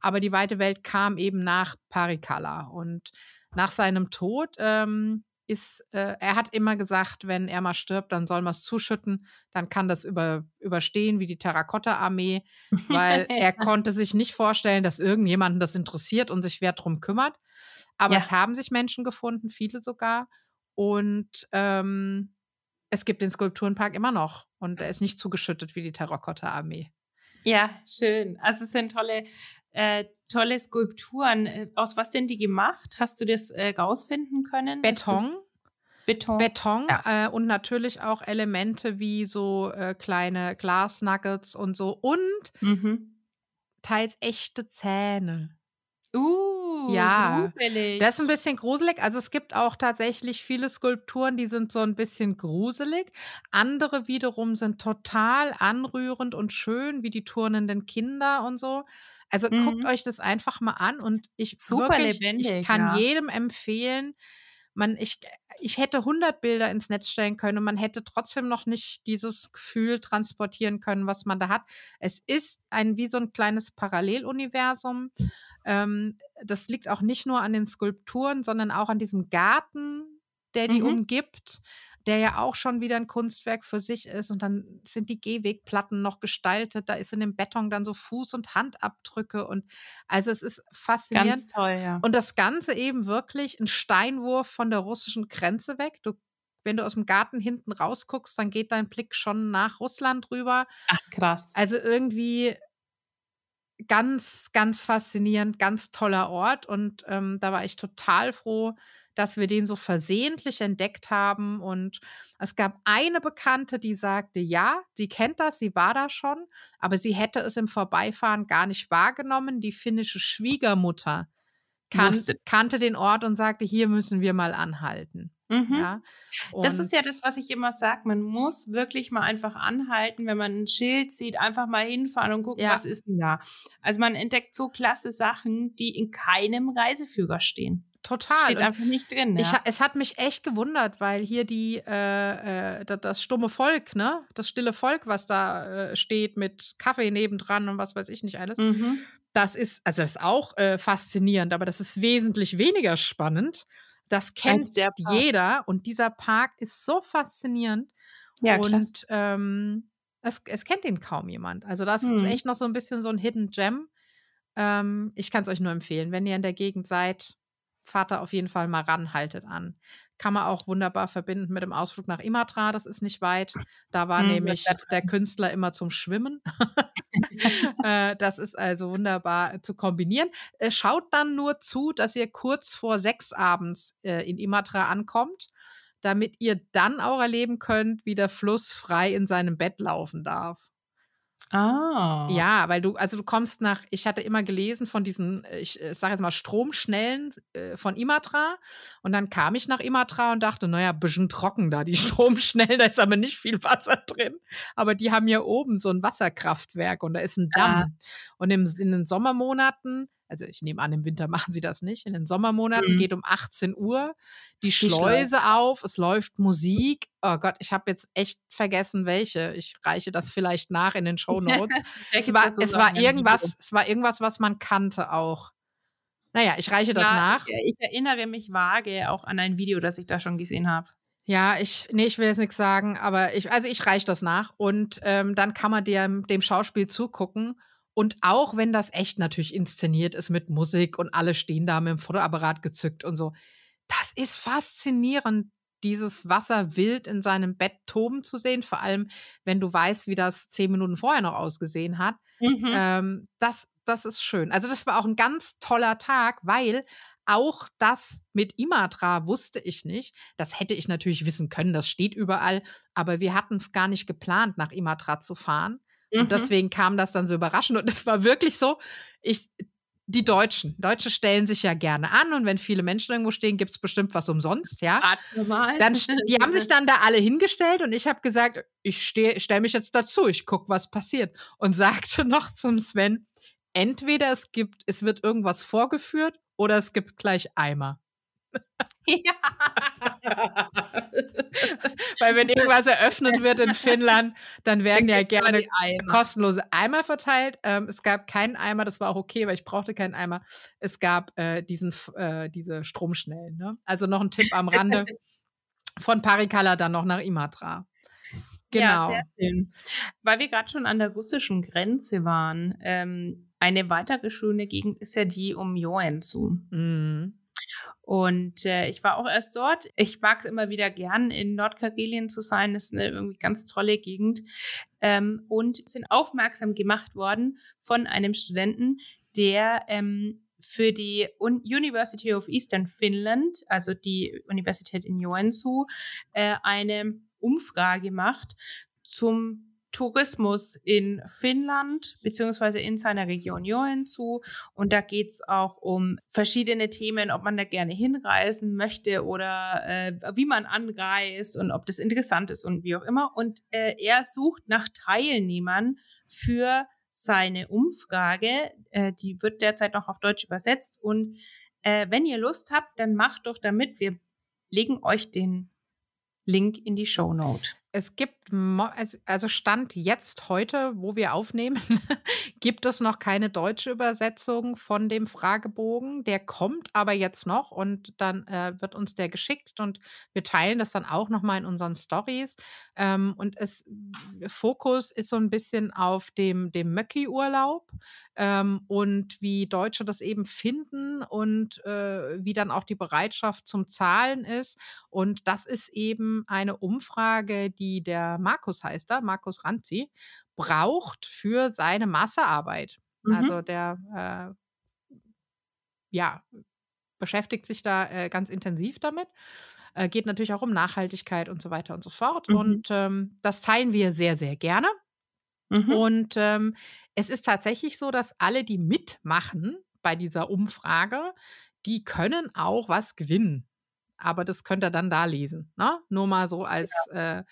Aber die weite Welt kam eben nach Parikala. Und nach seinem Tod ähm, ist, äh, er hat immer gesagt, wenn er mal stirbt, dann soll man es zuschütten, dann kann das über, überstehen wie die Terrakotta-Armee, weil *laughs* er konnte sich nicht vorstellen, dass irgendjemanden das interessiert und sich wer drum kümmert. Aber ja. es haben sich Menschen gefunden, viele sogar. Und ähm, es gibt den Skulpturenpark immer noch und er ist nicht zugeschüttet wie die Terrakotta-Armee. Ja, schön. Also es sind tolle, äh, tolle Skulpturen. Äh, aus was sind die gemacht? Hast du das äh, rausfinden können? Beton. Beton. Beton ja. äh, und natürlich auch Elemente wie so äh, kleine Glasnuggets und so und mhm. teils echte Zähne. Uh, ja, gruselig. das ist ein bisschen gruselig. Also es gibt auch tatsächlich viele Skulpturen, die sind so ein bisschen gruselig. Andere wiederum sind total anrührend und schön, wie die turnenden Kinder und so. Also mhm. guckt euch das einfach mal an und ich Super wirklich, lebendig, ich kann ja. jedem empfehlen, man, ich, ich hätte 100 Bilder ins Netz stellen können und man hätte trotzdem noch nicht dieses Gefühl transportieren können, was man da hat. Es ist ein wie so ein kleines Paralleluniversum. Ähm, das liegt auch nicht nur an den Skulpturen, sondern auch an diesem Garten, der die mhm. umgibt der ja auch schon wieder ein Kunstwerk für sich ist. Und dann sind die Gehwegplatten noch gestaltet. Da ist in dem Beton dann so Fuß- und Handabdrücke. Und also es ist faszinierend. Ganz toll, ja. Und das Ganze eben wirklich ein Steinwurf von der russischen Grenze weg. Du wenn du aus dem Garten hinten rausguckst, dann geht dein Blick schon nach Russland rüber. Ach, krass. Also irgendwie ganz, ganz faszinierend, ganz toller Ort. Und ähm, da war ich total froh, dass wir den so versehentlich entdeckt haben. Und es gab eine Bekannte, die sagte, ja, sie kennt das, sie war da schon, aber sie hätte es im Vorbeifahren gar nicht wahrgenommen. Die finnische Schwiegermutter kan kannte den Ort und sagte, hier müssen wir mal anhalten. Mhm. Ja, das ist ja das, was ich immer sage. Man muss wirklich mal einfach anhalten, wenn man ein Schild sieht, einfach mal hinfahren und gucken, ja. was ist denn da. Also man entdeckt so klasse Sachen, die in keinem Reiseführer stehen. Total. Das steht einfach nicht drin. Ja. Ich, es hat mich echt gewundert, weil hier die äh, äh, das stumme Volk, ne, das stille Volk, was da äh, steht mit Kaffee nebendran und was weiß ich nicht alles. Mhm. Das ist also das ist auch äh, faszinierend, aber das ist wesentlich weniger spannend das kennt jeder und dieser Park ist so faszinierend. Ja, und ähm, es, es, kennt ihn kaum jemand. Also das hm. ist echt noch so ein bisschen so ein Hidden Gem. Ähm, ich kann es euch nur empfehlen, wenn ihr in der Gegend seid, fahrt da auf jeden Fall mal ran, haltet an. Kann man auch wunderbar verbinden mit dem Ausflug nach Imatra, das ist nicht weit. Da war hm, nämlich der Künstler immer zum Schwimmen. *laughs* Äh, das ist also wunderbar zu kombinieren. Äh, schaut dann nur zu, dass ihr kurz vor sechs abends äh, in Imatra ankommt, damit ihr dann auch erleben könnt, wie der Fluss frei in seinem Bett laufen darf. Ah. Ja, weil du, also du kommst nach, ich hatte immer gelesen von diesen, äh, ich äh, sage jetzt mal Stromschnellen äh, von Imatra und dann kam ich nach Imatra und dachte, naja, bisschen trocken da, die *laughs* Stromschnellen, da ist aber nicht viel Wasser drin. Aber die haben hier oben so ein Wasserkraftwerk und da ist ein Damm. Ah. Und im, in den Sommermonaten also ich nehme an, im Winter *laughs* machen sie das nicht. In den Sommermonaten mhm. geht um 18 Uhr die, die Schleuse, Schleuse auf, es läuft Musik. Oh Gott, ich habe jetzt echt vergessen, welche. Ich reiche das vielleicht nach in den *laughs* Show Notes. es, war, es war irgendwas, es war irgendwas, was man kannte auch. Naja, ich reiche das ja, nach. Ich, ich, erinnere mich vage auch an ein Video, das ich da schon gesehen habe. Ja, ich, nee, ich will jetzt nichts sagen, aber ich, also ich reiche das nach und ähm, dann kann man dem, dem Schauspiel zugucken und auch wenn das echt natürlich inszeniert ist mit Musik und alle stehen da mit dem Fotoapparat gezückt und so, das ist faszinierend, dieses Wasser wild in seinem Bett toben zu sehen, vor allem wenn du weißt, wie das zehn Minuten vorher noch ausgesehen hat. Mhm. Ähm, das, das ist schön. Also das war auch ein ganz toller Tag, weil auch das mit Imatra wusste ich nicht. Das hätte ich natürlich wissen können, das steht überall, aber wir hatten gar nicht geplant, nach Imatra zu fahren. Und mhm. deswegen kam das dann so überraschend. Und *laughs* es war wirklich so, ich, die Deutschen. Deutsche stellen sich ja gerne an und wenn viele Menschen irgendwo stehen, gibt es bestimmt was umsonst, ja. Dann, die haben sich dann da alle hingestellt und ich habe gesagt, ich stelle mich jetzt dazu, ich gucke, was passiert. Und *laughs* sagte noch zum Sven, entweder es gibt, es wird irgendwas vorgeführt oder es gibt gleich Eimer. Ja. *laughs* Weil wenn irgendwas eröffnet wird in Finnland, dann werden ja gerne kostenlose Eimer verteilt. Ähm, es gab keinen Eimer, das war auch okay, weil ich brauchte keinen Eimer. Es gab äh, diesen, äh, diese Stromschnellen. Ne? Also noch ein Tipp am Rande *laughs* von Parikala dann noch nach Imatra. Genau. Ja. Weil wir gerade schon an der russischen Grenze waren. Ähm, eine weitere schöne Gegend ist ja die um Joensuu. Mhm. Und äh, ich war auch erst dort. Ich mag es immer wieder gern, in Nordkarelien zu sein. Das ist eine irgendwie ganz tolle Gegend. Ähm, und sind aufmerksam gemacht worden von einem Studenten, der ähm, für die Un University of Eastern Finland, also die Universität in Joensuu, äh, eine Umfrage macht zum Tourismus in Finnland beziehungsweise in seiner Region Joensuu. Und da geht es auch um verschiedene Themen, ob man da gerne hinreisen möchte oder äh, wie man anreist und ob das interessant ist und wie auch immer. Und äh, er sucht nach Teilnehmern für seine Umfrage. Äh, die wird derzeit noch auf Deutsch übersetzt. Und äh, wenn ihr Lust habt, dann macht doch damit. Wir legen euch den Link in die Show Note. Es gibt, also Stand jetzt heute, wo wir aufnehmen, *laughs* gibt es noch keine deutsche Übersetzung von dem Fragebogen. Der kommt aber jetzt noch und dann äh, wird uns der geschickt und wir teilen das dann auch nochmal in unseren Stories. Ähm, und es Fokus ist so ein bisschen auf dem, dem Möcki-Urlaub ähm, und wie Deutsche das eben finden und äh, wie dann auch die Bereitschaft zum Zahlen ist. Und das ist eben eine Umfrage, die die der Markus heißt da, Markus Ranzi, braucht für seine Massearbeit. Mhm. Also der äh, ja, beschäftigt sich da äh, ganz intensiv damit. Äh, geht natürlich auch um Nachhaltigkeit und so weiter und so fort. Mhm. Und ähm, das teilen wir sehr, sehr gerne. Mhm. Und ähm, es ist tatsächlich so, dass alle, die mitmachen bei dieser Umfrage, die können auch was gewinnen. Aber das könnt ihr dann da lesen. Ne? Nur mal so als, ja. äh,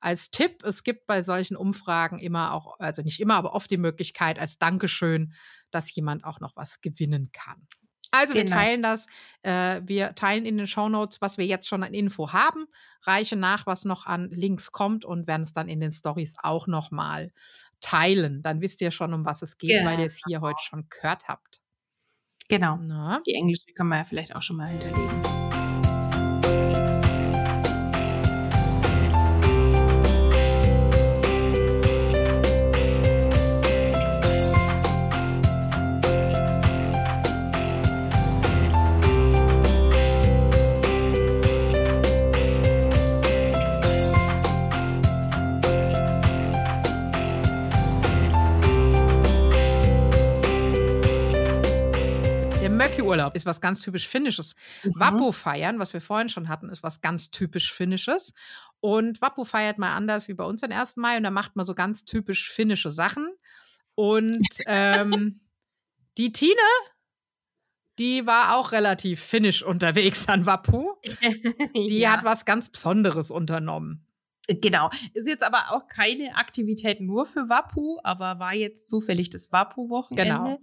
als Tipp. Es gibt bei solchen Umfragen immer auch, also nicht immer, aber oft die Möglichkeit als Dankeschön, dass jemand auch noch was gewinnen kann. Also wir genau. teilen das, äh, wir teilen in den Shownotes, was wir jetzt schon an Info haben, reiche nach, was noch an Links kommt und werden es dann in den Stories auch nochmal teilen. Dann wisst ihr schon, um was es geht, genau. weil ihr es hier heute schon gehört habt. Genau. Na? Die englische können wir ja vielleicht auch schon mal hinterlegen. Ist was ganz typisch Finnisches. Mhm. Wappo feiern, was wir vorhin schon hatten, ist was ganz typisch Finnisches. Und Wappo feiert mal anders wie bei uns den 1. Mai und da macht man so ganz typisch finnische Sachen. Und ähm, *laughs* die Tine, die war auch relativ finnisch unterwegs an Wappu. *laughs* Die ja. hat was ganz Besonderes unternommen. Genau. Ist jetzt aber auch keine Aktivität nur für Wappu, aber war jetzt zufällig das Wappu-Wochenende. Genau.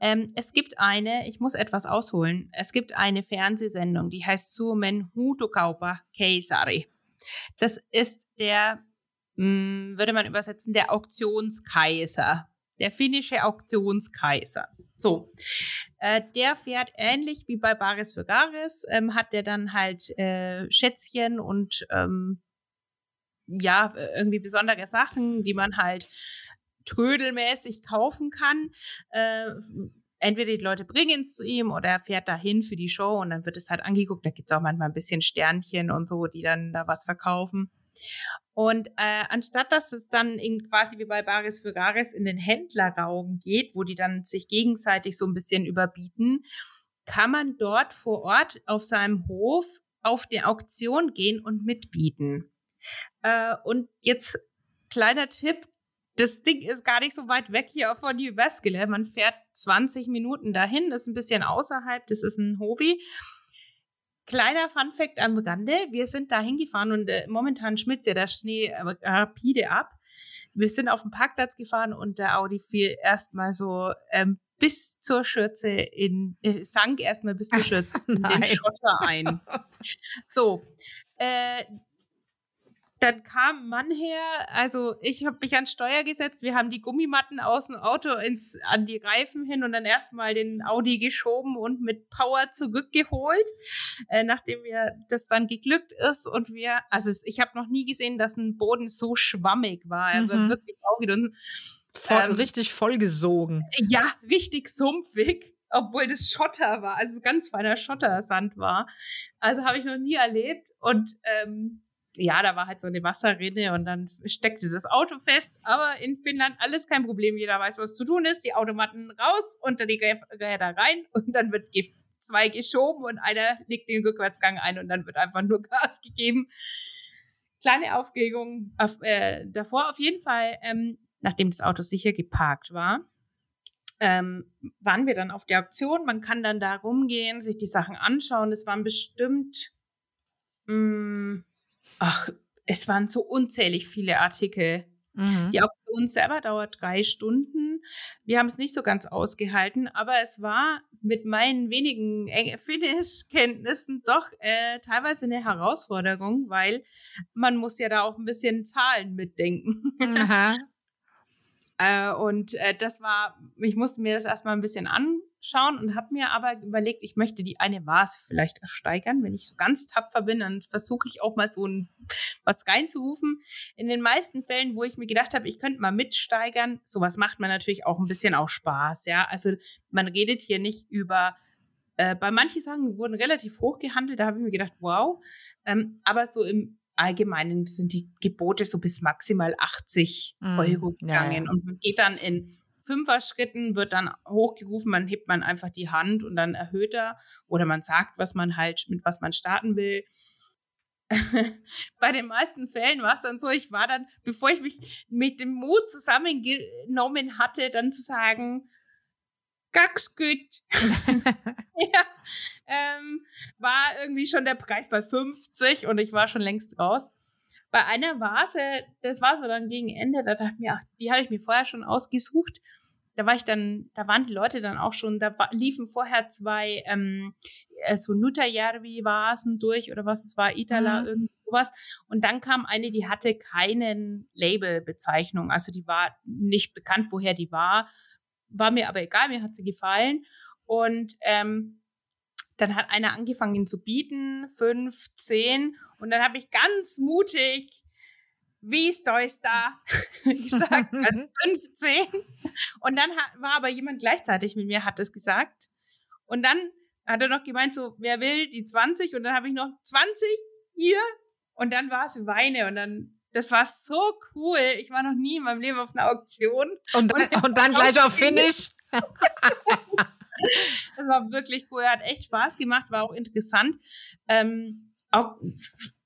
Ähm, es gibt eine, ich muss etwas ausholen, es gibt eine Fernsehsendung, die heißt Suomen Huutokaupa Keisari. Das ist der, mh, hm, würde man übersetzen, der Auktionskaiser. Der finnische Auktionskaiser. So, äh, der fährt ähnlich wie bei Baris für Garis, ähm, hat der dann halt äh, Schätzchen und ähm, ja, irgendwie besondere Sachen, die man halt trödelmäßig kaufen kann. Äh, entweder die Leute bringen es zu ihm oder er fährt dahin für die Show und dann wird es halt angeguckt. Da gibt es auch manchmal ein bisschen Sternchen und so, die dann da was verkaufen. Und äh, anstatt dass es dann in, quasi wie bei Baris für Garis in den Händlerraum geht, wo die dann sich gegenseitig so ein bisschen überbieten, kann man dort vor Ort auf seinem Hof auf die Auktion gehen und mitbieten. Äh, und jetzt kleiner Tipp, das Ding ist gar nicht so weit weg hier von Jyväskylä. Man fährt 20 Minuten dahin, das ist ein bisschen außerhalb, das ist ein Hobby. Kleiner Funfact am Rande, wir sind da hingefahren und äh, momentan schmitzt ja der Schnee äh, rapide ab. Wir sind auf dem Parkplatz gefahren und der Audi fiel erstmal so ähm, bis zur Schürze in, äh, sank erstmal bis zur *laughs* Schürze in den Schotter ein. So, äh, dann kam ein Mann her, also ich habe mich ans Steuer gesetzt, wir haben die Gummimatten aus dem Auto ins, an die Reifen hin und dann erstmal den Audi geschoben und mit Power zurückgeholt, äh, nachdem mir das dann geglückt ist und wir, also ich habe noch nie gesehen, dass ein Boden so schwammig war, er mhm. war wirklich aufgedunsen. Voll, ähm, richtig vollgesogen. Ja, richtig sumpfig obwohl das Schotter war, also ganz feiner Schottersand war. Also habe ich noch nie erlebt. Und ähm, ja, da war halt so eine Wasserrinne und dann steckte das Auto fest. Aber in Finnland alles kein Problem. Jeder weiß, was zu tun ist. Die Automaten raus, unter die Räder rein *laughs* und dann wird zwei geschoben und einer legt den Rückwärtsgang ein und dann wird einfach nur Gas gegeben. Kleine Aufregung auf, äh, davor auf jeden Fall, ähm, nachdem das Auto sicher geparkt war. Ähm, waren wir dann auf der Auktion. Man kann dann da rumgehen, sich die Sachen anschauen. Es waren bestimmt mh, mm, ach, es waren so unzählig viele Artikel. Mhm. Die Auktion selber dauert drei Stunden. Wir haben es nicht so ganz ausgehalten, aber es war mit meinen wenigen *laughs* Finnisch-Kenntnissen doch äh, teilweise eine Herausforderung, weil man muss ja da auch ein bisschen Zahlen mitdenken. Aha. *laughs* äh, und äh, das war, ich musste mir das erstmal ein bisschen an, schauen und habe mir aber überlegt, ich möchte die eine Vase vielleicht ersteigern. Wenn ich so ganz tapfer bin, dann versuche ich auch mal so ein, was reinzurufen. In den meisten Fällen, wo ich mir gedacht habe, ich könnte mal mitsteigern, sowas macht man natürlich auch ein bisschen auch Spaß, ja. Also man redet hier nicht über äh, bei manchen Sachen wurden relativ hoch gehandelt, da habe ich mir gedacht, wow. Ähm, aber so im Allgemeinen sind die Gebote so bis maximal 80 mm, Euro gegangen. Ja, ja. Und man geht dann in Fünfer-Schritten wird dann hochgerufen, man hebt man einfach die Hand und dann erhöht er oder man sagt, was man halt, mit was man starten will. *laughs* Bei den meisten Fällen war es dann so, ich war dann, bevor ich mich mit dem Mut zusammengenommen hatte, dann zu sagen, Ganz gut. *laughs* ja, ähm, war irgendwie schon der Preis bei 50 und ich war schon längst raus. Bei einer Vase, das war so dann gegen Ende, da dachte ich mir, ach, die habe ich mir vorher schon ausgesucht. Da war ich dann, da waren die Leute dann auch schon, da liefen vorher zwei ähm, äh, so Nutajärvi-Vasen durch oder was es war, Itala, mhm. irgend sowas. Und dann kam eine, die hatte keinen Labelbezeichnung. Also die war nicht bekannt, woher die war. War mir aber egal, mir hat sie gefallen. Und ähm, dann hat einer angefangen, ihn zu bieten, fünf, zehn. Und dann habe ich ganz mutig, wie ist euch da? gesagt, also 15. Und dann war aber jemand gleichzeitig mit mir, hat es gesagt. Und dann hat er noch gemeint, so, wer will die 20? Und dann habe ich noch 20 hier. Und dann war es Weine. Und dann, das war so cool. Ich war noch nie in meinem Leben auf einer Auktion. Und, und, und dann gleich auf Finish. *laughs* *laughs* das war wirklich cool, hat echt Spaß gemacht, war auch interessant. Ähm, auch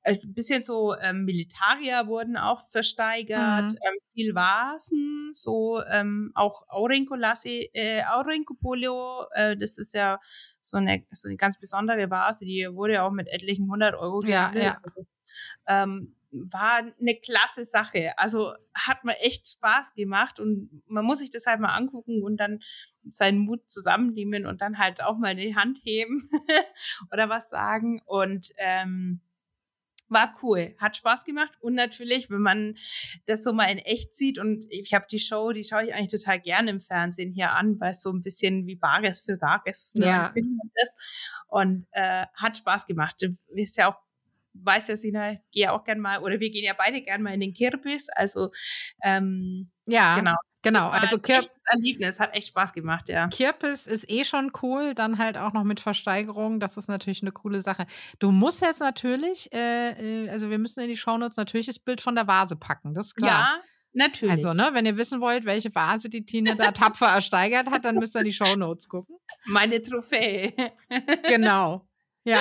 ein bisschen so ähm, Militarier wurden auch versteigert, mhm. ähm, viel Vasen, so ähm, auch Aurincolassi, äh, Aurincopolio, äh, das ist ja so eine, so eine ganz besondere Vase, die wurde auch mit etlichen 100 Euro ja, ja. Ähm, war eine klasse Sache. Also hat mir echt Spaß gemacht und man muss sich das halt mal angucken und dann seinen Mut zusammennehmen und dann halt auch mal die Hand heben *laughs* oder was sagen. Und ähm, war cool, hat Spaß gemacht und natürlich, wenn man das so mal in echt sieht und ich habe die Show, die schaue ich eigentlich total gerne im Fernsehen hier an, weil es so ein bisschen wie Bares für Rares ne, ja. ist und äh, hat Spaß gemacht. Du bist ja auch weiß ja Sina, gehe auch gern mal, oder wir gehen ja beide gern mal in den Kirpis, also ähm, ja, genau. Genau, also Kirp Erlebnis, hat echt Spaß gemacht, ja. Kirpis ist eh schon cool, dann halt auch noch mit Versteigerung, das ist natürlich eine coole Sache. Du musst jetzt natürlich, äh, äh also wir müssen in die Shownotes natürlich das Bild von der Vase packen, das ist klar. Ja, natürlich. Also, ne, wenn ihr wissen wollt, welche Vase die Tine da tapfer *laughs* ersteigert hat, dann müsst ihr in die Shownotes gucken. Meine Trophäe. genau. Ja,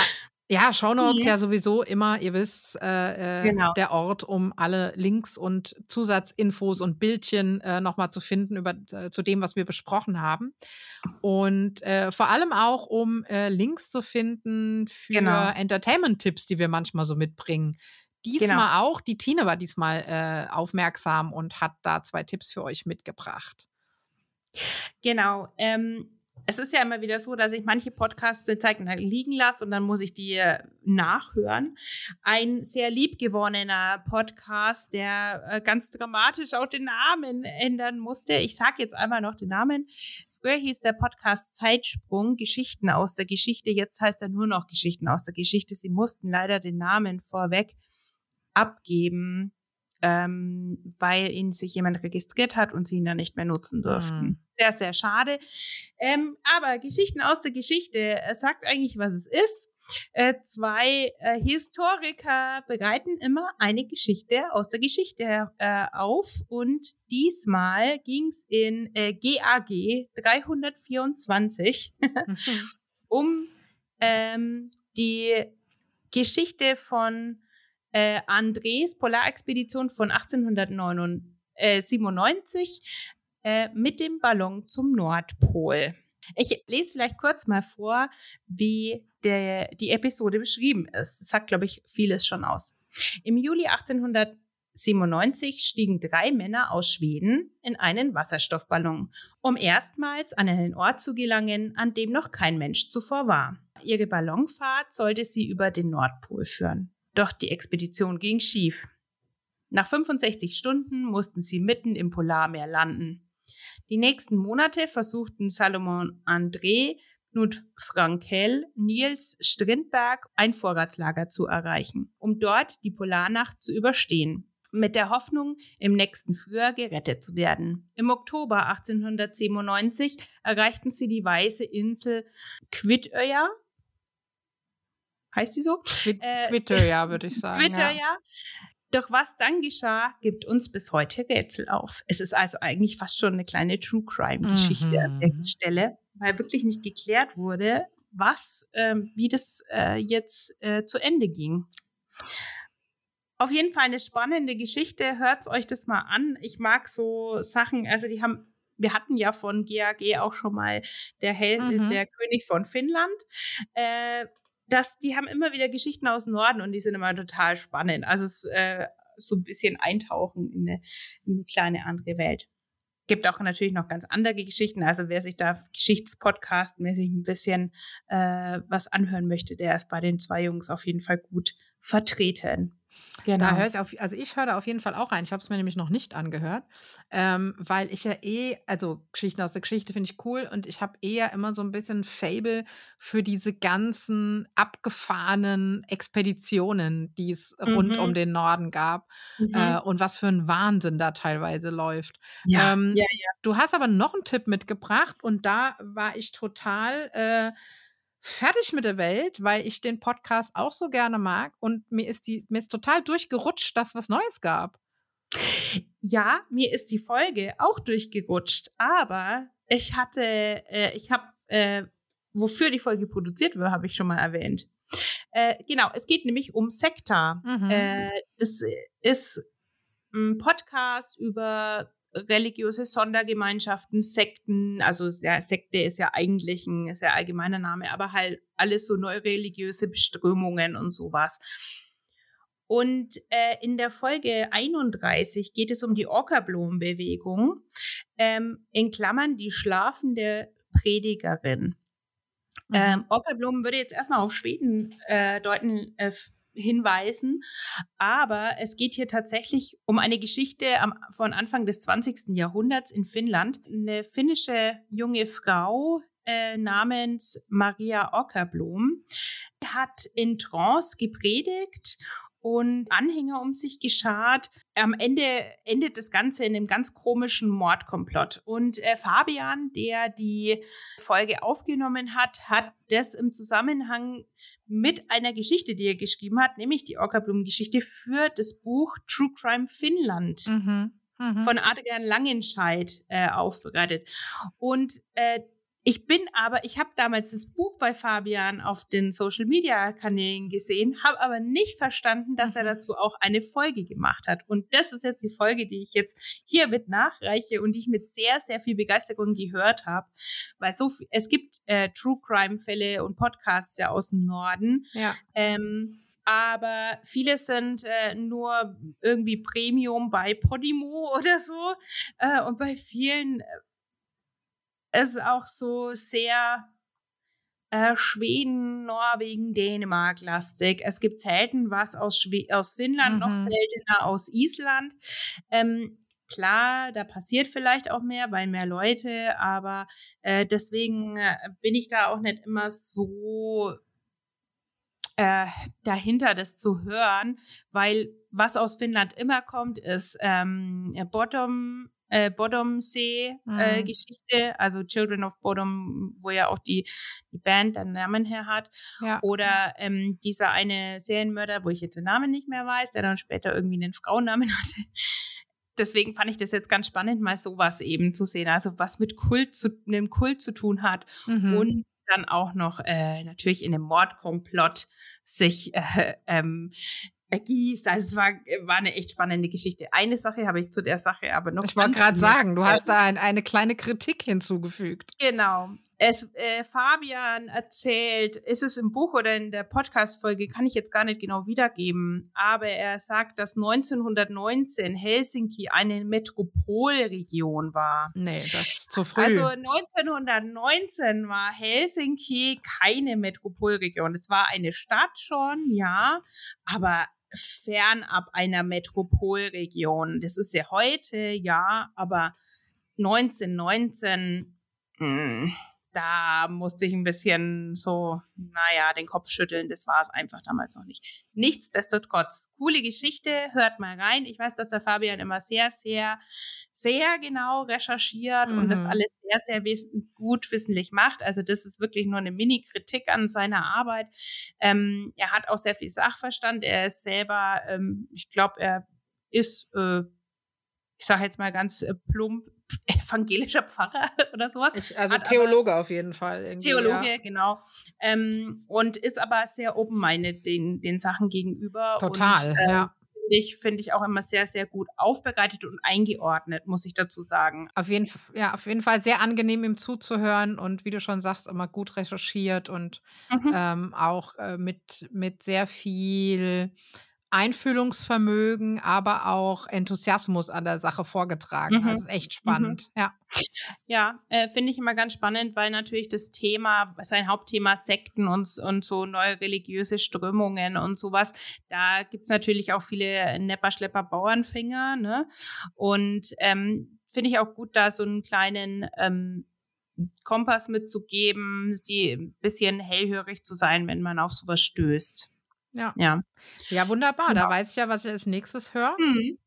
ja, Shownotes ja. ja sowieso immer, ihr wisst, äh, äh, genau. der Ort, um alle Links und Zusatzinfos und Bildchen äh, nochmal zu finden über äh, zu dem, was wir besprochen haben. Und äh, vor allem auch, um äh, Links zu finden für genau. Entertainment-Tipps, die wir manchmal so mitbringen. Diesmal genau. auch, die Tine war diesmal äh, aufmerksam und hat da zwei Tipps für euch mitgebracht. Genau. Ähm, es ist ja immer wieder so, dass ich manche Podcasts Zeit lang liegen lasse und dann muss ich die äh, nachhören. Ein sehr liebgewonnener Podcast, der äh, ganz dramatisch auch den Namen ändern musste. Ich sage jetzt einmal noch den Namen. Früher hieß der Podcast Zeitsprung, Geschichten aus der Geschichte. Jetzt heißt er nur noch Geschichten aus der Geschichte. Sie mussten leider den Namen vorweg abgeben ähm, weil ihn sich jemand registriert hat und sie ihn dann nicht mehr nutzen durften. Mhm. Sehr, sehr schade. Ähm, aber Geschichten aus der Geschichte es sagt eigentlich, was es ist. Äh, zwei äh, Historiker bereiten immer eine Geschichte aus der Geschichte äh, auf und diesmal ging es in äh, GAG 324 *laughs* um ähm, die Geschichte von äh, Andres Polarexpedition von 1897 äh, mit dem Ballon zum Nordpol. Ich lese vielleicht kurz mal vor, wie der, die Episode beschrieben ist. Das sagt, glaube ich, vieles schon aus. Im Juli 1897 stiegen drei Männer aus Schweden in einen Wasserstoffballon, um erstmals an einen Ort zu gelangen, an dem noch kein Mensch zuvor war. Ihre Ballonfahrt sollte sie über den Nordpol führen. Doch die Expedition ging schief. Nach 65 Stunden mussten sie mitten im Polarmeer landen. Die nächsten Monate versuchten Salomon André, Knut Frankel, Niels Strindberg ein Vorratslager zu erreichen, um dort die Polarnacht zu überstehen, mit der Hoffnung, im nächsten Frühjahr gerettet zu werden. Im Oktober 1897 erreichten sie die weiße Insel Quitøya Heißt die so? Twitter, äh, ja, würde ich *laughs* sagen. Twitter, ja. ja. Doch was dann geschah, gibt uns bis heute Rätsel auf. Es ist also eigentlich fast schon eine kleine True Crime-Geschichte mhm. an der Stelle, weil wirklich nicht geklärt wurde, was, ähm, wie das äh, jetzt äh, zu Ende ging. Auf jeden Fall eine spannende Geschichte. Hört euch das mal an. Ich mag so Sachen, also die haben wir hatten ja von GAG auch schon mal der, Hel mhm. der König von Finnland. Äh, das, die haben immer wieder Geschichten aus dem Norden und die sind immer total spannend. Also es, äh, so ein bisschen eintauchen in eine, in eine kleine andere Welt gibt auch natürlich noch ganz andere Geschichten. Also wer sich da Geschichtspodcast-mäßig ein bisschen äh, was anhören möchte, der ist bei den zwei Jungs auf jeden Fall gut vertreten. Genau. Da höre ich auf, also ich höre da auf jeden Fall auch rein. Ich habe es mir nämlich noch nicht angehört, ähm, weil ich ja eh, also Geschichten aus der Geschichte finde ich cool und ich habe eher immer so ein bisschen Fable für diese ganzen abgefahrenen Expeditionen, die es mhm. rund um mhm. den Norden gab mhm. äh, und was für ein Wahnsinn da teilweise läuft. Ja, ähm, ja, ja. Du hast aber noch einen Tipp mitgebracht und da war ich total äh, fertig mit der Welt, weil ich den Podcast auch so gerne mag und mir ist die mir ist total durchgerutscht, dass was Neues gab. Ja, mir ist die Folge auch durchgerutscht, aber ich hatte, äh, ich habe, äh, wofür die Folge produziert wird, habe ich schon mal erwähnt. Äh, genau, es geht nämlich um Sekta. Mhm. Äh, das ist ein Podcast über religiöse Sondergemeinschaften, Sekten, also ja, Sekte ist ja eigentlich ein sehr allgemeiner Name, aber halt alles so neureligiöse Beströmungen und sowas. Und äh, in der Folge 31 geht es um die Orca-Blumenbewegung, ähm, in Klammern die schlafende Predigerin. Mhm. Ähm, Orca-Blumen würde jetzt erstmal auf Schweden äh, deuten, äh, hinweisen. Aber es geht hier tatsächlich um eine Geschichte am, von Anfang des 20. Jahrhunderts in Finnland. Eine finnische junge Frau äh, namens Maria Ockerblom hat in Trance gepredigt und Anhänger um sich geschart. Am Ende endet das Ganze in einem ganz komischen Mordkomplott. Und äh, Fabian, der die Folge aufgenommen hat, hat das im Zusammenhang mit einer Geschichte, die er geschrieben hat, nämlich die Orca-Blumen-Geschichte für das Buch True Crime Finnland. Mhm. Mhm. von Adrian Langenscheid äh, aufbereitet. Und äh, ich bin aber, ich habe damals das Buch bei Fabian auf den Social Media Kanälen gesehen, habe aber nicht verstanden, dass er mhm. dazu auch eine Folge gemacht hat. Und das ist jetzt die Folge, die ich jetzt hier mit nachreiche und die ich mit sehr, sehr viel Begeisterung gehört habe. Weil so viel, es gibt äh, True Crime Fälle und Podcasts ja aus dem Norden. Ja. Ähm, aber viele sind äh, nur irgendwie Premium bei Podimo *laughs* oder so. Äh, und bei vielen äh, ist auch so sehr äh, Schweden, Norwegen, Dänemark lastig. Es gibt selten was aus, Schwe aus Finnland, mhm. noch seltener aus Island. Ähm, klar, da passiert vielleicht auch mehr, weil mehr Leute, aber äh, deswegen äh, bin ich da auch nicht immer so äh, dahinter, das zu hören, weil was aus Finnland immer kommt, ist ähm, Bottom äh, Bodom-See-Geschichte, äh, mhm. also Children of Bodom, wo ja auch die, die Band den Namen her hat. Ja. Oder ähm, dieser eine Serienmörder, wo ich jetzt den Namen nicht mehr weiß, der dann später irgendwie einen Frauennamen *laughs* hatte. Deswegen fand ich das jetzt ganz spannend, mal sowas eben zu sehen. Also was mit Kult zu, einem Kult zu tun hat mhm. und dann auch noch äh, natürlich in einem Mordkomplott sich äh, ähm, ergießt. Also es war, war eine echt spannende Geschichte. Eine Sache habe ich zu der Sache aber noch. Ich wollte gerade sagen, du hast da ein, eine kleine Kritik hinzugefügt. Genau. Es, äh, Fabian erzählt, ist es im Buch oder in der Podcast-Folge, kann ich jetzt gar nicht genau wiedergeben, aber er sagt, dass 1919 Helsinki eine Metropolregion war. Nee, das ist zu früh. Also 1919 war Helsinki keine Metropolregion. Es war eine Stadt schon, ja, aber fernab einer Metropolregion. Das ist ja heute, ja, aber 1919, mh, da musste ich ein bisschen so, naja, den Kopf schütteln. Das war es einfach damals noch nicht. Nichtsdestotrotz, coole Geschichte, hört mal rein. Ich weiß, dass der Fabian immer sehr, sehr, sehr genau recherchiert mhm. und das mhm. alles sehr, sehr wissen, gut wissentlich macht. Also das ist wirklich nur eine Mini-Kritik an seiner Arbeit. Ähm, er hat auch sehr viel Sachverstand. Er ist selber, ähm, ich glaube, er ist, äh, ich sage jetzt mal ganz äh, plump, evangelischer Pfarrer *laughs* oder sowas. Ich, also Hat Theologe auf jeden Fall. Theologe, ja. genau. Ähm, und ist aber sehr open-minded den, den Sachen gegenüber. Total, und, ähm, ja. finde ich, finde ich auch immer sehr, sehr gut aufbereitet und eingeordnet, muss ich dazu sagen. Auf jeden, ja, auf jeden Fall sehr angenehm, ihm zuzuhören und wie du schon sagst, immer gut recherchiert und mhm. ähm, auch äh, mit, mit sehr viel Einfühlungsvermögen, aber auch Enthusiasmus an der Sache vorgetragen. Mhm. Das ist echt mhm. spannend, mhm. ja. Ja, äh, finde ich immer ganz spannend, weil natürlich das Thema, sein Hauptthema Sekten und, und so neue religiöse Strömungen und sowas, da gibt es natürlich auch viele Nepper, Schlepper, Bauernfinger, ne? Und ähm, finde ich auch gut, da so einen kleinen ähm, Kompass mitzugeben, sie ein bisschen hellhörig zu sein, wenn man auf sowas stößt. Ja. Ja, ja wunderbar. Genau. Da weiß ich ja, was ich als nächstes höre. Mhm.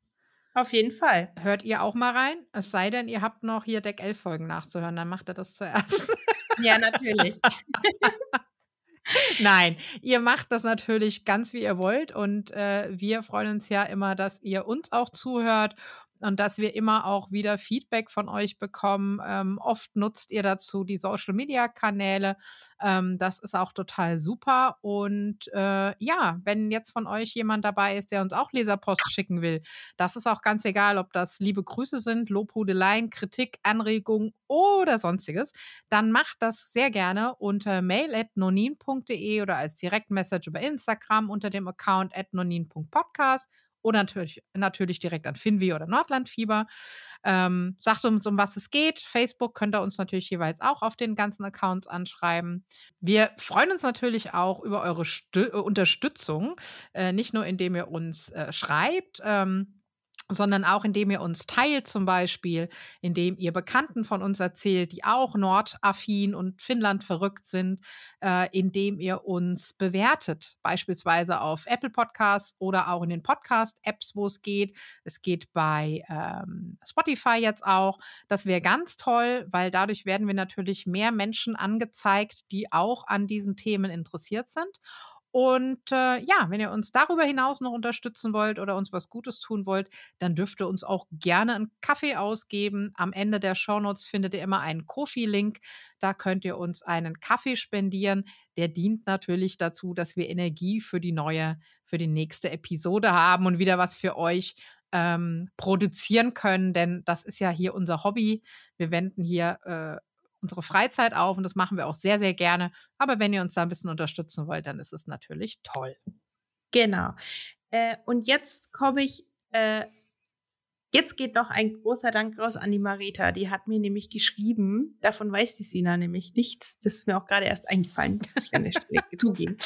Auf jeden Fall. Hört ihr auch mal rein? Es sei denn, ihr habt noch hier Deck 11 Folgen nachzuhören, dann macht er das zuerst. *laughs* Ja, natürlich. *laughs* Nein, ihr macht das natürlich ganz wie ihr wollt und äh, wir freuen uns ja immer, dass ihr uns auch zuhört und dass wir immer auch wieder Feedback von euch bekommen. Ähm, oft nutzt ihr dazu die Social-Media-Kanäle. Ähm, das ist auch total super. Und äh, ja, wenn jetzt von euch jemand dabei ist, der uns auch Leserpost schicken will, das ist auch ganz egal, ob das liebe Grüße sind, Lobhudeleien, Kritik, Anregungen oder sonstiges, dann macht das sehr gerne unter mail.nonin.de oder als Direktmessage über Instagram unter dem Account at nonin.podcast oder natürlich, natürlich direkt an Finvi oder Nordlandfieber. Ähm, sagt uns, um was es geht. Facebook könnt ihr uns natürlich jeweils auch auf den ganzen Accounts anschreiben. Wir freuen uns natürlich auch über eure Stü äh, Unterstützung, äh, nicht nur indem ihr uns äh, schreibt. Ähm, sondern auch indem ihr uns teilt zum Beispiel, indem ihr Bekannten von uns erzählt, die auch nordaffin und Finnland verrückt sind, äh, indem ihr uns bewertet, beispielsweise auf Apple Podcasts oder auch in den Podcast-Apps, wo es geht. Es geht bei ähm, Spotify jetzt auch. Das wäre ganz toll, weil dadurch werden wir natürlich mehr Menschen angezeigt, die auch an diesen Themen interessiert sind. Und äh, ja, wenn ihr uns darüber hinaus noch unterstützen wollt oder uns was Gutes tun wollt, dann dürft ihr uns auch gerne einen Kaffee ausgeben. Am Ende der Shownotes findet ihr immer einen Kofi-Link. Da könnt ihr uns einen Kaffee spendieren. Der dient natürlich dazu, dass wir Energie für die neue, für die nächste Episode haben und wieder was für euch ähm, produzieren können. Denn das ist ja hier unser Hobby. Wir wenden hier äh, unsere Freizeit auf und das machen wir auch sehr, sehr gerne. Aber wenn ihr uns da ein bisschen unterstützen wollt, dann ist es natürlich toll. Genau. Äh, und jetzt komme ich, äh, jetzt geht noch ein großer Dank raus an die Marita. Die hat mir nämlich geschrieben, davon weiß die Sina nämlich nichts. Das ist mir auch gerade erst eingefallen, muss ich an der Stelle *laughs* zugeben.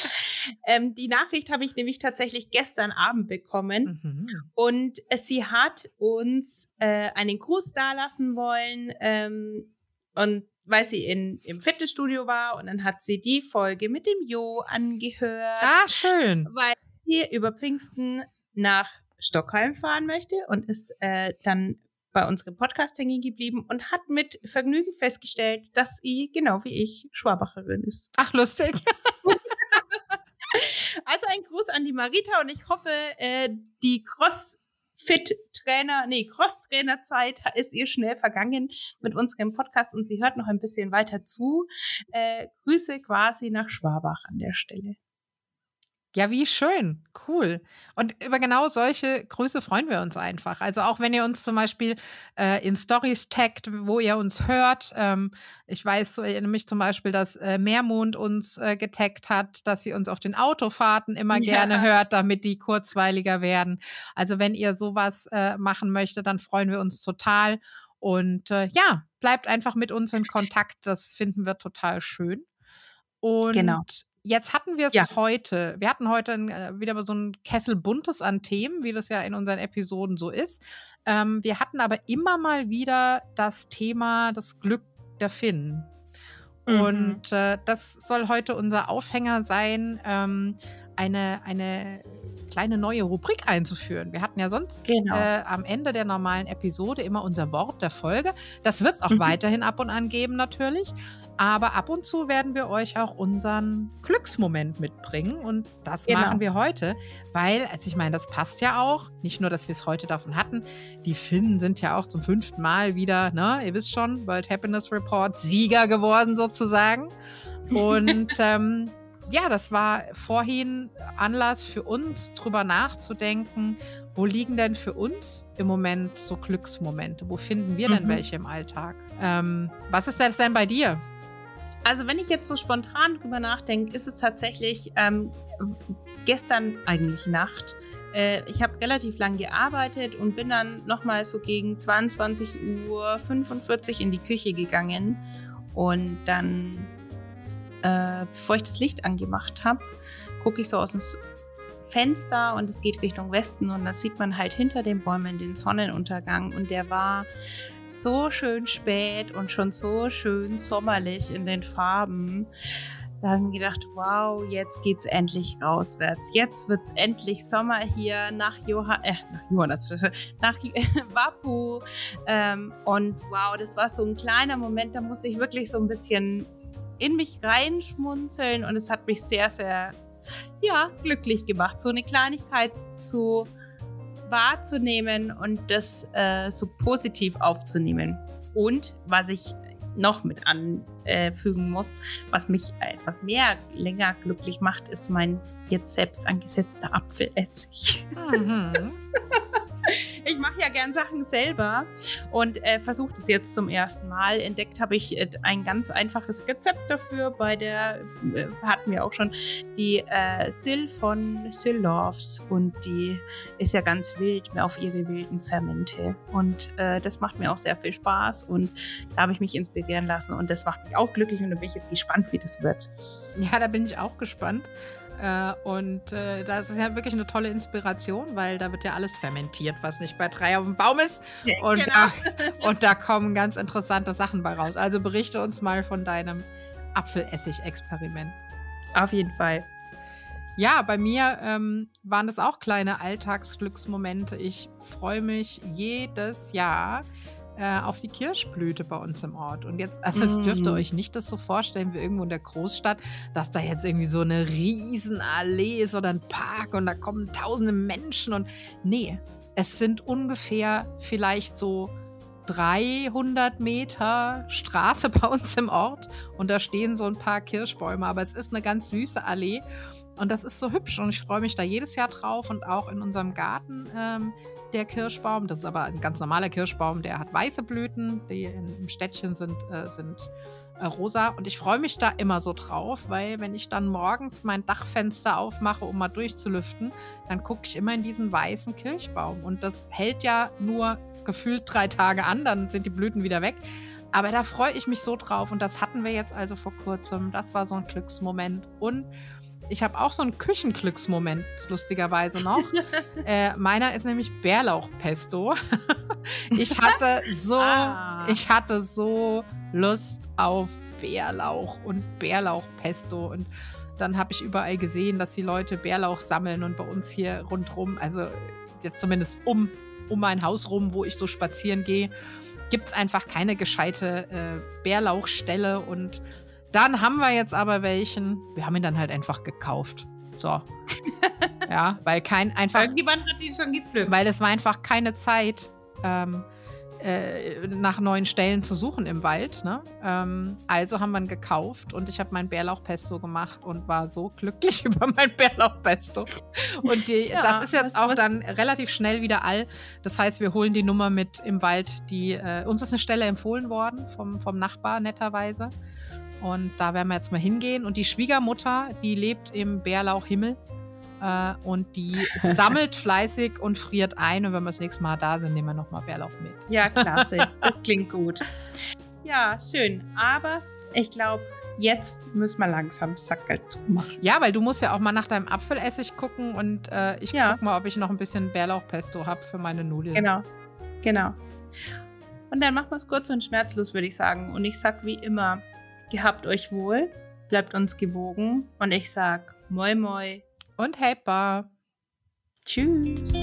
Ähm, die Nachricht habe ich nämlich tatsächlich gestern Abend bekommen. Mhm. Und äh, sie hat uns äh, einen Gruß dalassen wollen. Ähm, und weil sie in, im Fitnessstudio war und dann hat sie die Folge mit dem Jo angehört. Ah, schön. Weil sie über Pfingsten nach Stockholm fahren möchte und ist äh, dann bei unserem Podcast hängen geblieben und hat mit Vergnügen festgestellt, dass sie, genau wie ich, Schwabacherin ist. Ach, lustig. *laughs* also ein Gruß an die Marita und ich hoffe, äh, die Cross Fit-Trainer, nee, Cross-Trainer-Zeit ist ihr schnell vergangen mit unserem Podcast und sie hört noch ein bisschen weiter zu. Äh, Grüße quasi nach Schwabach an der Stelle. Ja, wie schön. Cool. Und über genau solche Grüße freuen wir uns einfach. Also auch wenn ihr uns zum Beispiel äh, in Stories taggt, wo ihr uns hört. Ähm, ich weiß, ich erinnere mich zum Beispiel, dass äh, Meermond uns äh, getaggt hat, dass sie uns auf den Autofahrten immer ja. gerne hört, damit die kurzweiliger werden. Also wenn ihr sowas äh, machen möchtet, dann freuen wir uns total. Und äh, ja, bleibt einfach mit uns in Kontakt. Das finden wir total schön. Und genau. Jetzt hatten wir es ja. heute. Wir hatten heute äh, wieder so ein Kessel Buntes an Themen, wie das ja in unseren Episoden so ist. Ähm, wir hatten aber immer mal wieder das Thema das Glück der Finnen. Mhm. Und äh, das soll heute unser Aufhänger sein, ähm, eine, eine kleine neue Rubrik einzuführen. Wir hatten ja sonst genau. äh, am Ende der normalen Episode immer unser Wort der Folge. Das wird es auch mhm. weiterhin ab und an geben natürlich. Aber ab und zu werden wir euch auch unseren Glücksmoment mitbringen. Und das genau. machen wir heute, weil, also ich meine, das passt ja auch. Nicht nur, dass wir es heute davon hatten. Die Finnen sind ja auch zum fünften Mal wieder, ne, ihr wisst schon, World Happiness Report Sieger geworden sozusagen. Und *laughs* ähm, ja, das war vorhin Anlass für uns, drüber nachzudenken, wo liegen denn für uns im Moment so Glücksmomente? Wo finden wir denn mhm. welche im Alltag? Ähm, was ist das denn bei dir? Also, wenn ich jetzt so spontan drüber nachdenke, ist es tatsächlich ähm, gestern eigentlich Nacht. Äh, ich habe relativ lang gearbeitet und bin dann nochmal so gegen 22.45 Uhr in die Küche gegangen. Und dann äh, bevor ich das Licht angemacht habe, gucke ich so aus dem Fenster und es geht Richtung Westen und dann sieht man halt hinter den Bäumen den Sonnenuntergang und der war so schön spät und schon so schön sommerlich in den Farben. Da haben wir gedacht, wow, jetzt geht's endlich rauswärts. Jetzt wird's endlich Sommer hier nach Johann, äh, nach Johannes, *laughs* nach *laughs* Wapu. Ähm, und wow, das war so ein kleiner Moment, da musste ich wirklich so ein bisschen in mich reinschmunzeln und es hat mich sehr, sehr, ja, glücklich gemacht, so eine Kleinigkeit zu wahrzunehmen und das äh, so positiv aufzunehmen. Und was ich noch mit anfügen muss, was mich etwas mehr länger glücklich macht, ist mein jetzt selbst angesetzter Apfelessig. Mhm. *laughs* *laughs* ich mache ja gern Sachen selber und äh, versuche das jetzt zum ersten Mal. Entdeckt habe ich äh, ein ganz einfaches Rezept dafür. Bei der äh, hatten wir auch schon die äh, Sil von Sil Loves und die ist ja ganz wild auf ihre wilden Fermente. Und äh, das macht mir auch sehr viel Spaß und da habe ich mich inspirieren lassen und das macht mich auch glücklich und da bin ich jetzt gespannt, wie das wird. Ja, da bin ich auch gespannt. Äh, und äh, das ist ja wirklich eine tolle Inspiration, weil da wird ja alles fermentiert, was nicht bei drei auf dem Baum ist. Und, genau. da, und da kommen ganz interessante Sachen bei raus. Also berichte uns mal von deinem Apfelessig-Experiment. Auf jeden Fall. Ja, bei mir ähm, waren das auch kleine Alltagsglücksmomente. Ich freue mich jedes Jahr äh, auf die Kirschblüte bei uns im Ort. Und jetzt, also jetzt dürft ihr mm. euch nicht das so vorstellen wie irgendwo in der Großstadt, dass da jetzt irgendwie so eine Riesenallee ist oder ein Park und da kommen tausende Menschen und nee, es sind ungefähr vielleicht so 300 Meter Straße *laughs* bei uns im Ort und da stehen so ein paar Kirschbäume, aber es ist eine ganz süße Allee und das ist so hübsch und ich freue mich da jedes Jahr drauf und auch in unserem Garten ähm, der Kirschbaum. Das ist aber ein ganz normaler Kirschbaum, der hat weiße Blüten, die im Städtchen sind, äh, sind äh, rosa. Und ich freue mich da immer so drauf, weil wenn ich dann morgens mein Dachfenster aufmache, um mal durchzulüften, dann gucke ich immer in diesen weißen Kirschbaum. Und das hält ja nur gefühlt drei Tage an, dann sind die Blüten wieder weg. Aber da freue ich mich so drauf und das hatten wir jetzt also vor kurzem. Das war so ein Glücksmoment. Und ich habe auch so einen Küchenglücksmoment, lustigerweise noch. *laughs* äh, meiner ist nämlich Bärlauchpesto. *laughs* ich hatte so, ah. ich hatte so Lust auf Bärlauch und Bärlauchpesto und dann habe ich überall gesehen, dass die Leute Bärlauch sammeln und bei uns hier rundherum, also jetzt zumindest um, um mein Haus rum, wo ich so spazieren gehe, gibt es einfach keine gescheite äh, Bärlauchstelle und dann haben wir jetzt aber welchen. Wir haben ihn dann halt einfach gekauft. So. *laughs* ja, weil kein einfach. Irgendjemand hat ihn schon gepflückt. Weil es war einfach keine Zeit, ähm, äh, nach neuen Stellen zu suchen im Wald. Ne? Ähm, also haben wir ihn gekauft und ich habe mein Bärlauchpesto gemacht und war so glücklich *laughs* über mein Bärlauchpesto. Und die, ja, das ist jetzt auch dann relativ schnell wieder all. Das heißt, wir holen die Nummer mit im Wald. Die, äh, uns ist eine Stelle empfohlen worden vom, vom Nachbar netterweise. Und da werden wir jetzt mal hingehen. Und die Schwiegermutter, die lebt im Bärlauchhimmel. Äh, und die *laughs* sammelt fleißig und friert ein. Und wenn wir das nächste Mal da sind, nehmen wir nochmal Bärlauch mit. Ja, klasse. *laughs* Das klingt gut. Ja, schön. Aber ich glaube, jetzt müssen wir langsam Sackel machen. Ja, weil du musst ja auch mal nach deinem Apfelessig gucken. Und äh, ich ja. gucke mal, ob ich noch ein bisschen Bärlauchpesto habe für meine Nudeln. Genau, genau. Und dann machen wir es kurz und schmerzlos, würde ich sagen. Und ich sag wie immer, Gehabt euch wohl, bleibt uns gewogen und ich sag Moi Moi und Helper. Tschüss.